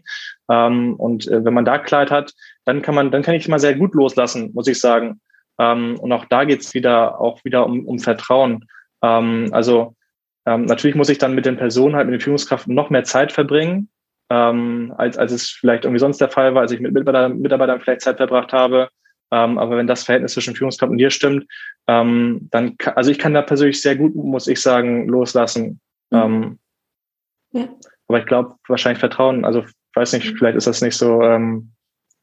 S2: Ähm, und äh, wenn man da Klarheit hat, dann kann man, dann kann ich mal sehr gut loslassen, muss ich sagen. Ähm, und auch da geht es wieder auch wieder um, um Vertrauen. Ähm, also ähm, natürlich muss ich dann mit den Personen halt mit den Führungskräften noch mehr Zeit verbringen, ähm, als, als es vielleicht irgendwie sonst der Fall war, als ich mit Mitarbeitern, Mitarbeitern vielleicht Zeit verbracht habe. Ähm, aber wenn das Verhältnis zwischen Führungskraft und dir stimmt, ähm, dann, kann, also ich kann da persönlich sehr gut, muss ich sagen, loslassen. Mhm. Ähm, ja. Aber ich glaube, wahrscheinlich Vertrauen, also weiß nicht, mhm. vielleicht ist das nicht so, ähm,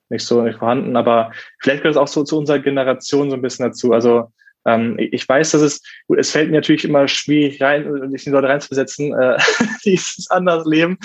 S2: nicht so nicht vorhanden, aber vielleicht gehört es auch so zu unserer Generation so ein bisschen dazu. Also ähm, ich weiß, dass es, gut, es fällt mir natürlich immer schwierig rein, sich in die Leute reinzusetzen, äh, die es anders leben.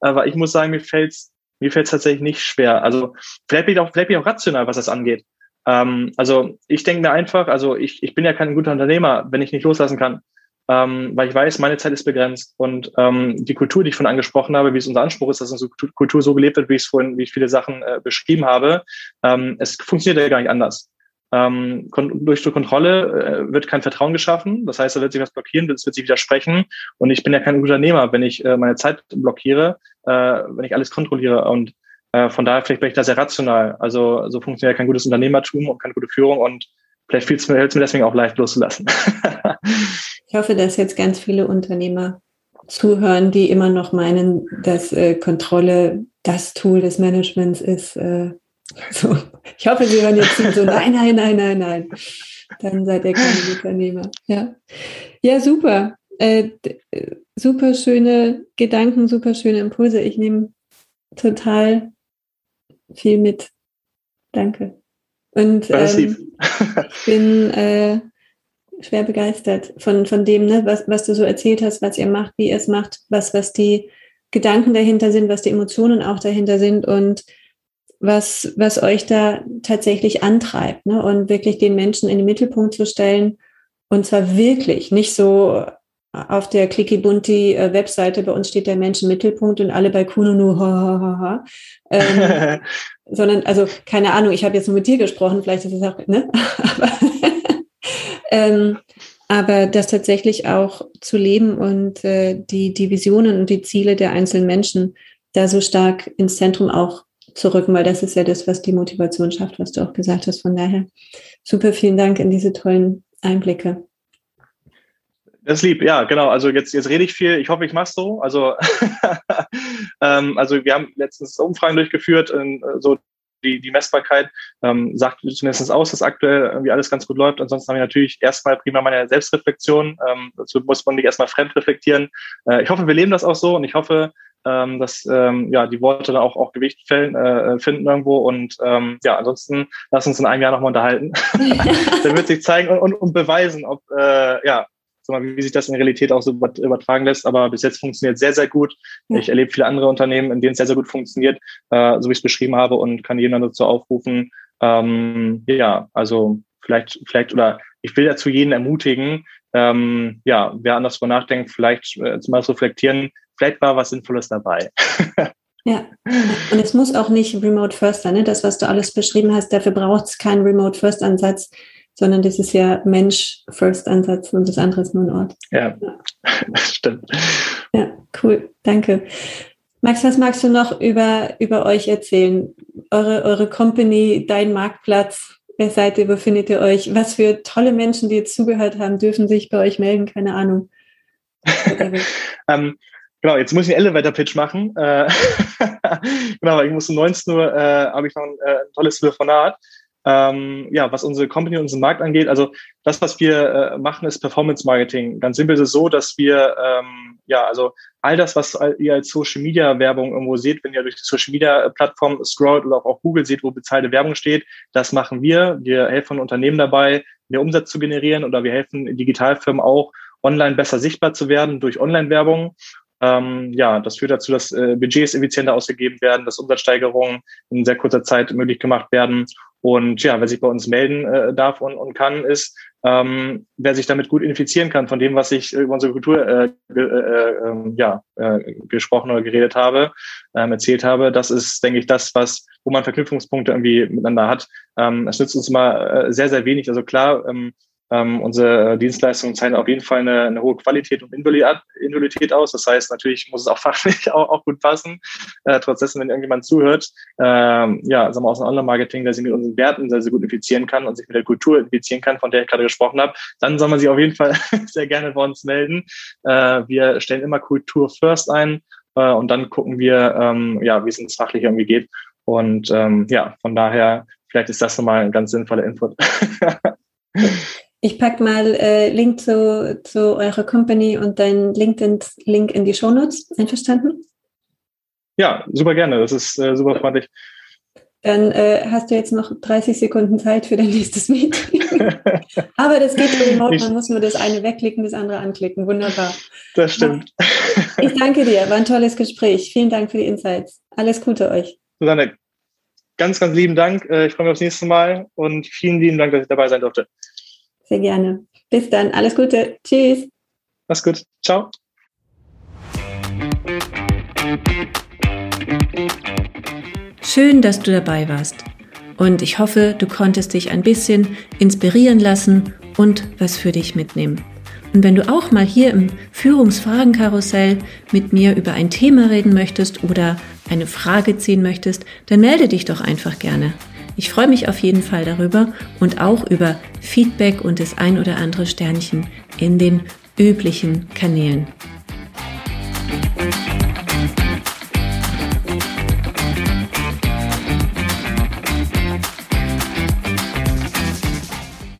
S2: Aber ich muss sagen, mir fällt's mir fällt's tatsächlich nicht schwer. Also vielleicht bin ich auch, vielleicht bin ich auch rational, was das angeht. Ähm, also ich denke mir einfach, also ich, ich bin ja kein guter Unternehmer, wenn ich nicht loslassen kann. Ähm, weil ich weiß, meine Zeit ist begrenzt und ähm, die Kultur, die ich von angesprochen habe, wie es unser Anspruch ist, dass unsere Kultur so gelebt wird, wie ich es vorhin, wie ich viele Sachen äh, beschrieben habe, ähm, es funktioniert ja gar nicht anders. Ähm, durch die Kontrolle äh, wird kein Vertrauen geschaffen. Das heißt, da wird sich was blockieren, es wird sich widersprechen. Und ich bin ja kein Unternehmer, wenn ich äh, meine Zeit blockiere, äh, wenn ich alles kontrolliere. Und äh, von daher vielleicht bin ich da sehr rational. Also so funktioniert kein gutes Unternehmertum und keine gute Führung. Und vielleicht fällt es mir, mir deswegen auch leicht loszulassen.
S1: ich hoffe, dass jetzt ganz viele Unternehmer zuhören, die immer noch meinen, dass äh, Kontrolle das Tool des Managements ist. Äh, so, ich hoffe, Sie hören jetzt so, nein, nein, nein, nein, nein. Dann seid ihr keine Unternehmer. Ja, ja super. Äh, super schöne Gedanken, super schöne Impulse. Ich nehme total viel mit. Danke. Und ähm, ich bin äh, schwer begeistert von, von dem, ne, was, was du so erzählt hast, was ihr macht, wie ihr es macht, was, was die Gedanken dahinter sind, was die Emotionen auch dahinter sind und was, was euch da tatsächlich antreibt ne? und wirklich den Menschen in den Mittelpunkt zu stellen und zwar wirklich, nicht so auf der Clicky Bunti äh, Webseite, bei uns steht der Mensch im Mittelpunkt und alle bei Kuno nur ha, ha, ha, ha. Ähm, sondern, also keine Ahnung, ich habe jetzt nur mit dir gesprochen, vielleicht ist es auch, ne? aber, ähm, aber das tatsächlich auch zu leben und äh, die, die Visionen und die Ziele der einzelnen Menschen da so stark ins Zentrum auch zu rücken, weil das ist ja das, was die Motivation schafft, was du auch gesagt hast. Von daher super vielen Dank in diese tollen Einblicke.
S2: Das ist lieb, ja, genau. Also jetzt, jetzt rede ich viel. Ich hoffe, ich mache so. Also, ähm, also wir haben letztens Umfragen durchgeführt, äh, so die, die Messbarkeit ähm, sagt zumindest aus, dass aktuell irgendwie alles ganz gut läuft. Ansonsten habe ich natürlich erstmal prima meine Selbstreflexion. Ähm, dazu muss man nicht erstmal fremd reflektieren. Äh, ich hoffe, wir leben das auch so und ich hoffe, ähm, dass ähm, ja die Worte dann auch, auch Gewicht fällen, äh, finden irgendwo. Und ähm, ja, ansonsten lass uns in einem Jahr nochmal unterhalten. dann wird sich zeigen und, und, und beweisen, ob äh, ja, wie sich das in Realität auch so übertragen lässt. Aber bis jetzt funktioniert sehr, sehr gut. Ich erlebe viele andere Unternehmen, in denen es sehr, sehr gut funktioniert, äh, so wie ich es beschrieben habe und kann jeden dazu aufrufen. Ähm, ja, also vielleicht, vielleicht oder ich will dazu jeden ermutigen, ähm, ja, wer anders darüber nachdenkt, vielleicht äh, mal reflektieren, vielleicht war was Sinnvolles dabei.
S1: Ja, und es muss auch nicht Remote First sein. Ne? Das, was du alles beschrieben hast, dafür braucht es keinen Remote First Ansatz, sondern das ist ja Mensch First Ansatz und das andere ist nur ein Ort.
S2: Ja, ja. stimmt.
S1: Ja, cool, danke. Max, was magst du noch über, über euch erzählen? Eure, eure Company, dein Marktplatz, wer seid ihr, wo findet ihr euch? Was für tolle Menschen, die jetzt zugehört haben, dürfen sich bei euch melden? Keine Ahnung.
S2: ähm, Genau, jetzt muss ich einen Elevator-Pitch machen. Äh, genau, ich muss um 19 Uhr, äh, habe ich noch ein, äh, ein tolles Telefonat. Ähm, ja, was unsere Company, unseren Markt angeht. Also das, was wir äh, machen, ist Performance Marketing. Ganz simpel ist es so, dass wir, ähm, ja, also all das, was ihr als Social Media Werbung irgendwo seht, wenn ihr durch die Social Media Plattform scrollt oder auch auf Google seht, wo bezahlte Werbung steht, das machen wir. Wir helfen Unternehmen dabei, mehr Umsatz zu generieren oder wir helfen Digitalfirmen auch, online besser sichtbar zu werden durch Online-Werbung. Ähm, ja, das führt dazu, dass äh, Budgets effizienter ausgegeben werden, dass Umsatzsteigerungen in sehr kurzer Zeit möglich gemacht werden. Und ja, wer sich bei uns melden äh, darf und, und kann, ist, ähm, wer sich damit gut identifizieren kann von dem, was ich über unsere Kultur äh, äh, äh, ja, äh, gesprochen oder geredet habe, ähm, erzählt habe. Das ist, denke ich, das, was, wo man Verknüpfungspunkte irgendwie miteinander hat. Ähm, es nützt uns immer äh, sehr, sehr wenig. Also klar, ähm, ähm, unsere Dienstleistungen zeigen auf jeden Fall eine, eine hohe Qualität und Individualität aus. Das heißt, natürlich muss es auch fachlich auch, auch gut passen. Äh, trotz dessen, wenn irgendjemand zuhört, ähm, ja, sagen wir aus dem Online-Marketing, der sich mit unseren Werten sehr, sehr gut infizieren kann und sich mit der Kultur infizieren kann, von der ich gerade gesprochen habe, dann soll man sich auf jeden Fall sehr gerne bei uns melden. Äh, wir stellen immer Kultur first ein äh, und dann gucken wir, ähm, ja, wie es uns fachlich irgendwie geht. Und ähm, ja, von daher, vielleicht ist das nochmal ein ganz sinnvoller Input.
S1: Ich packe mal äh, Link zu, zu eurer Company und deinen LinkedIn-Link in die Shownotes. Einverstanden?
S2: Ja, super gerne. Das ist äh, super freundlich.
S1: Dann äh, hast du jetzt noch 30 Sekunden Zeit für dein nächstes Meeting. Aber das geht remote, man muss nur das eine wegklicken, das andere anklicken. Wunderbar.
S2: Das stimmt.
S1: Ich danke dir, war ein tolles Gespräch. Vielen Dank für die Insights. Alles Gute euch.
S2: Susanne, ganz, ganz lieben Dank. Äh, ich freue mich aufs nächste Mal und vielen lieben Dank, dass ich dabei sein durfte.
S1: Sehr gerne. Bis dann. Alles Gute. Tschüss.
S2: Mach's gut. Ciao.
S3: Schön, dass du dabei warst. Und ich hoffe, du konntest dich ein bisschen inspirieren lassen und was für dich mitnehmen. Und wenn du auch mal hier im Führungsfragenkarussell mit mir über ein Thema reden möchtest oder eine Frage ziehen möchtest, dann melde dich doch einfach gerne. Ich freue mich auf jeden Fall darüber und auch über Feedback und das ein oder andere Sternchen in den üblichen Kanälen.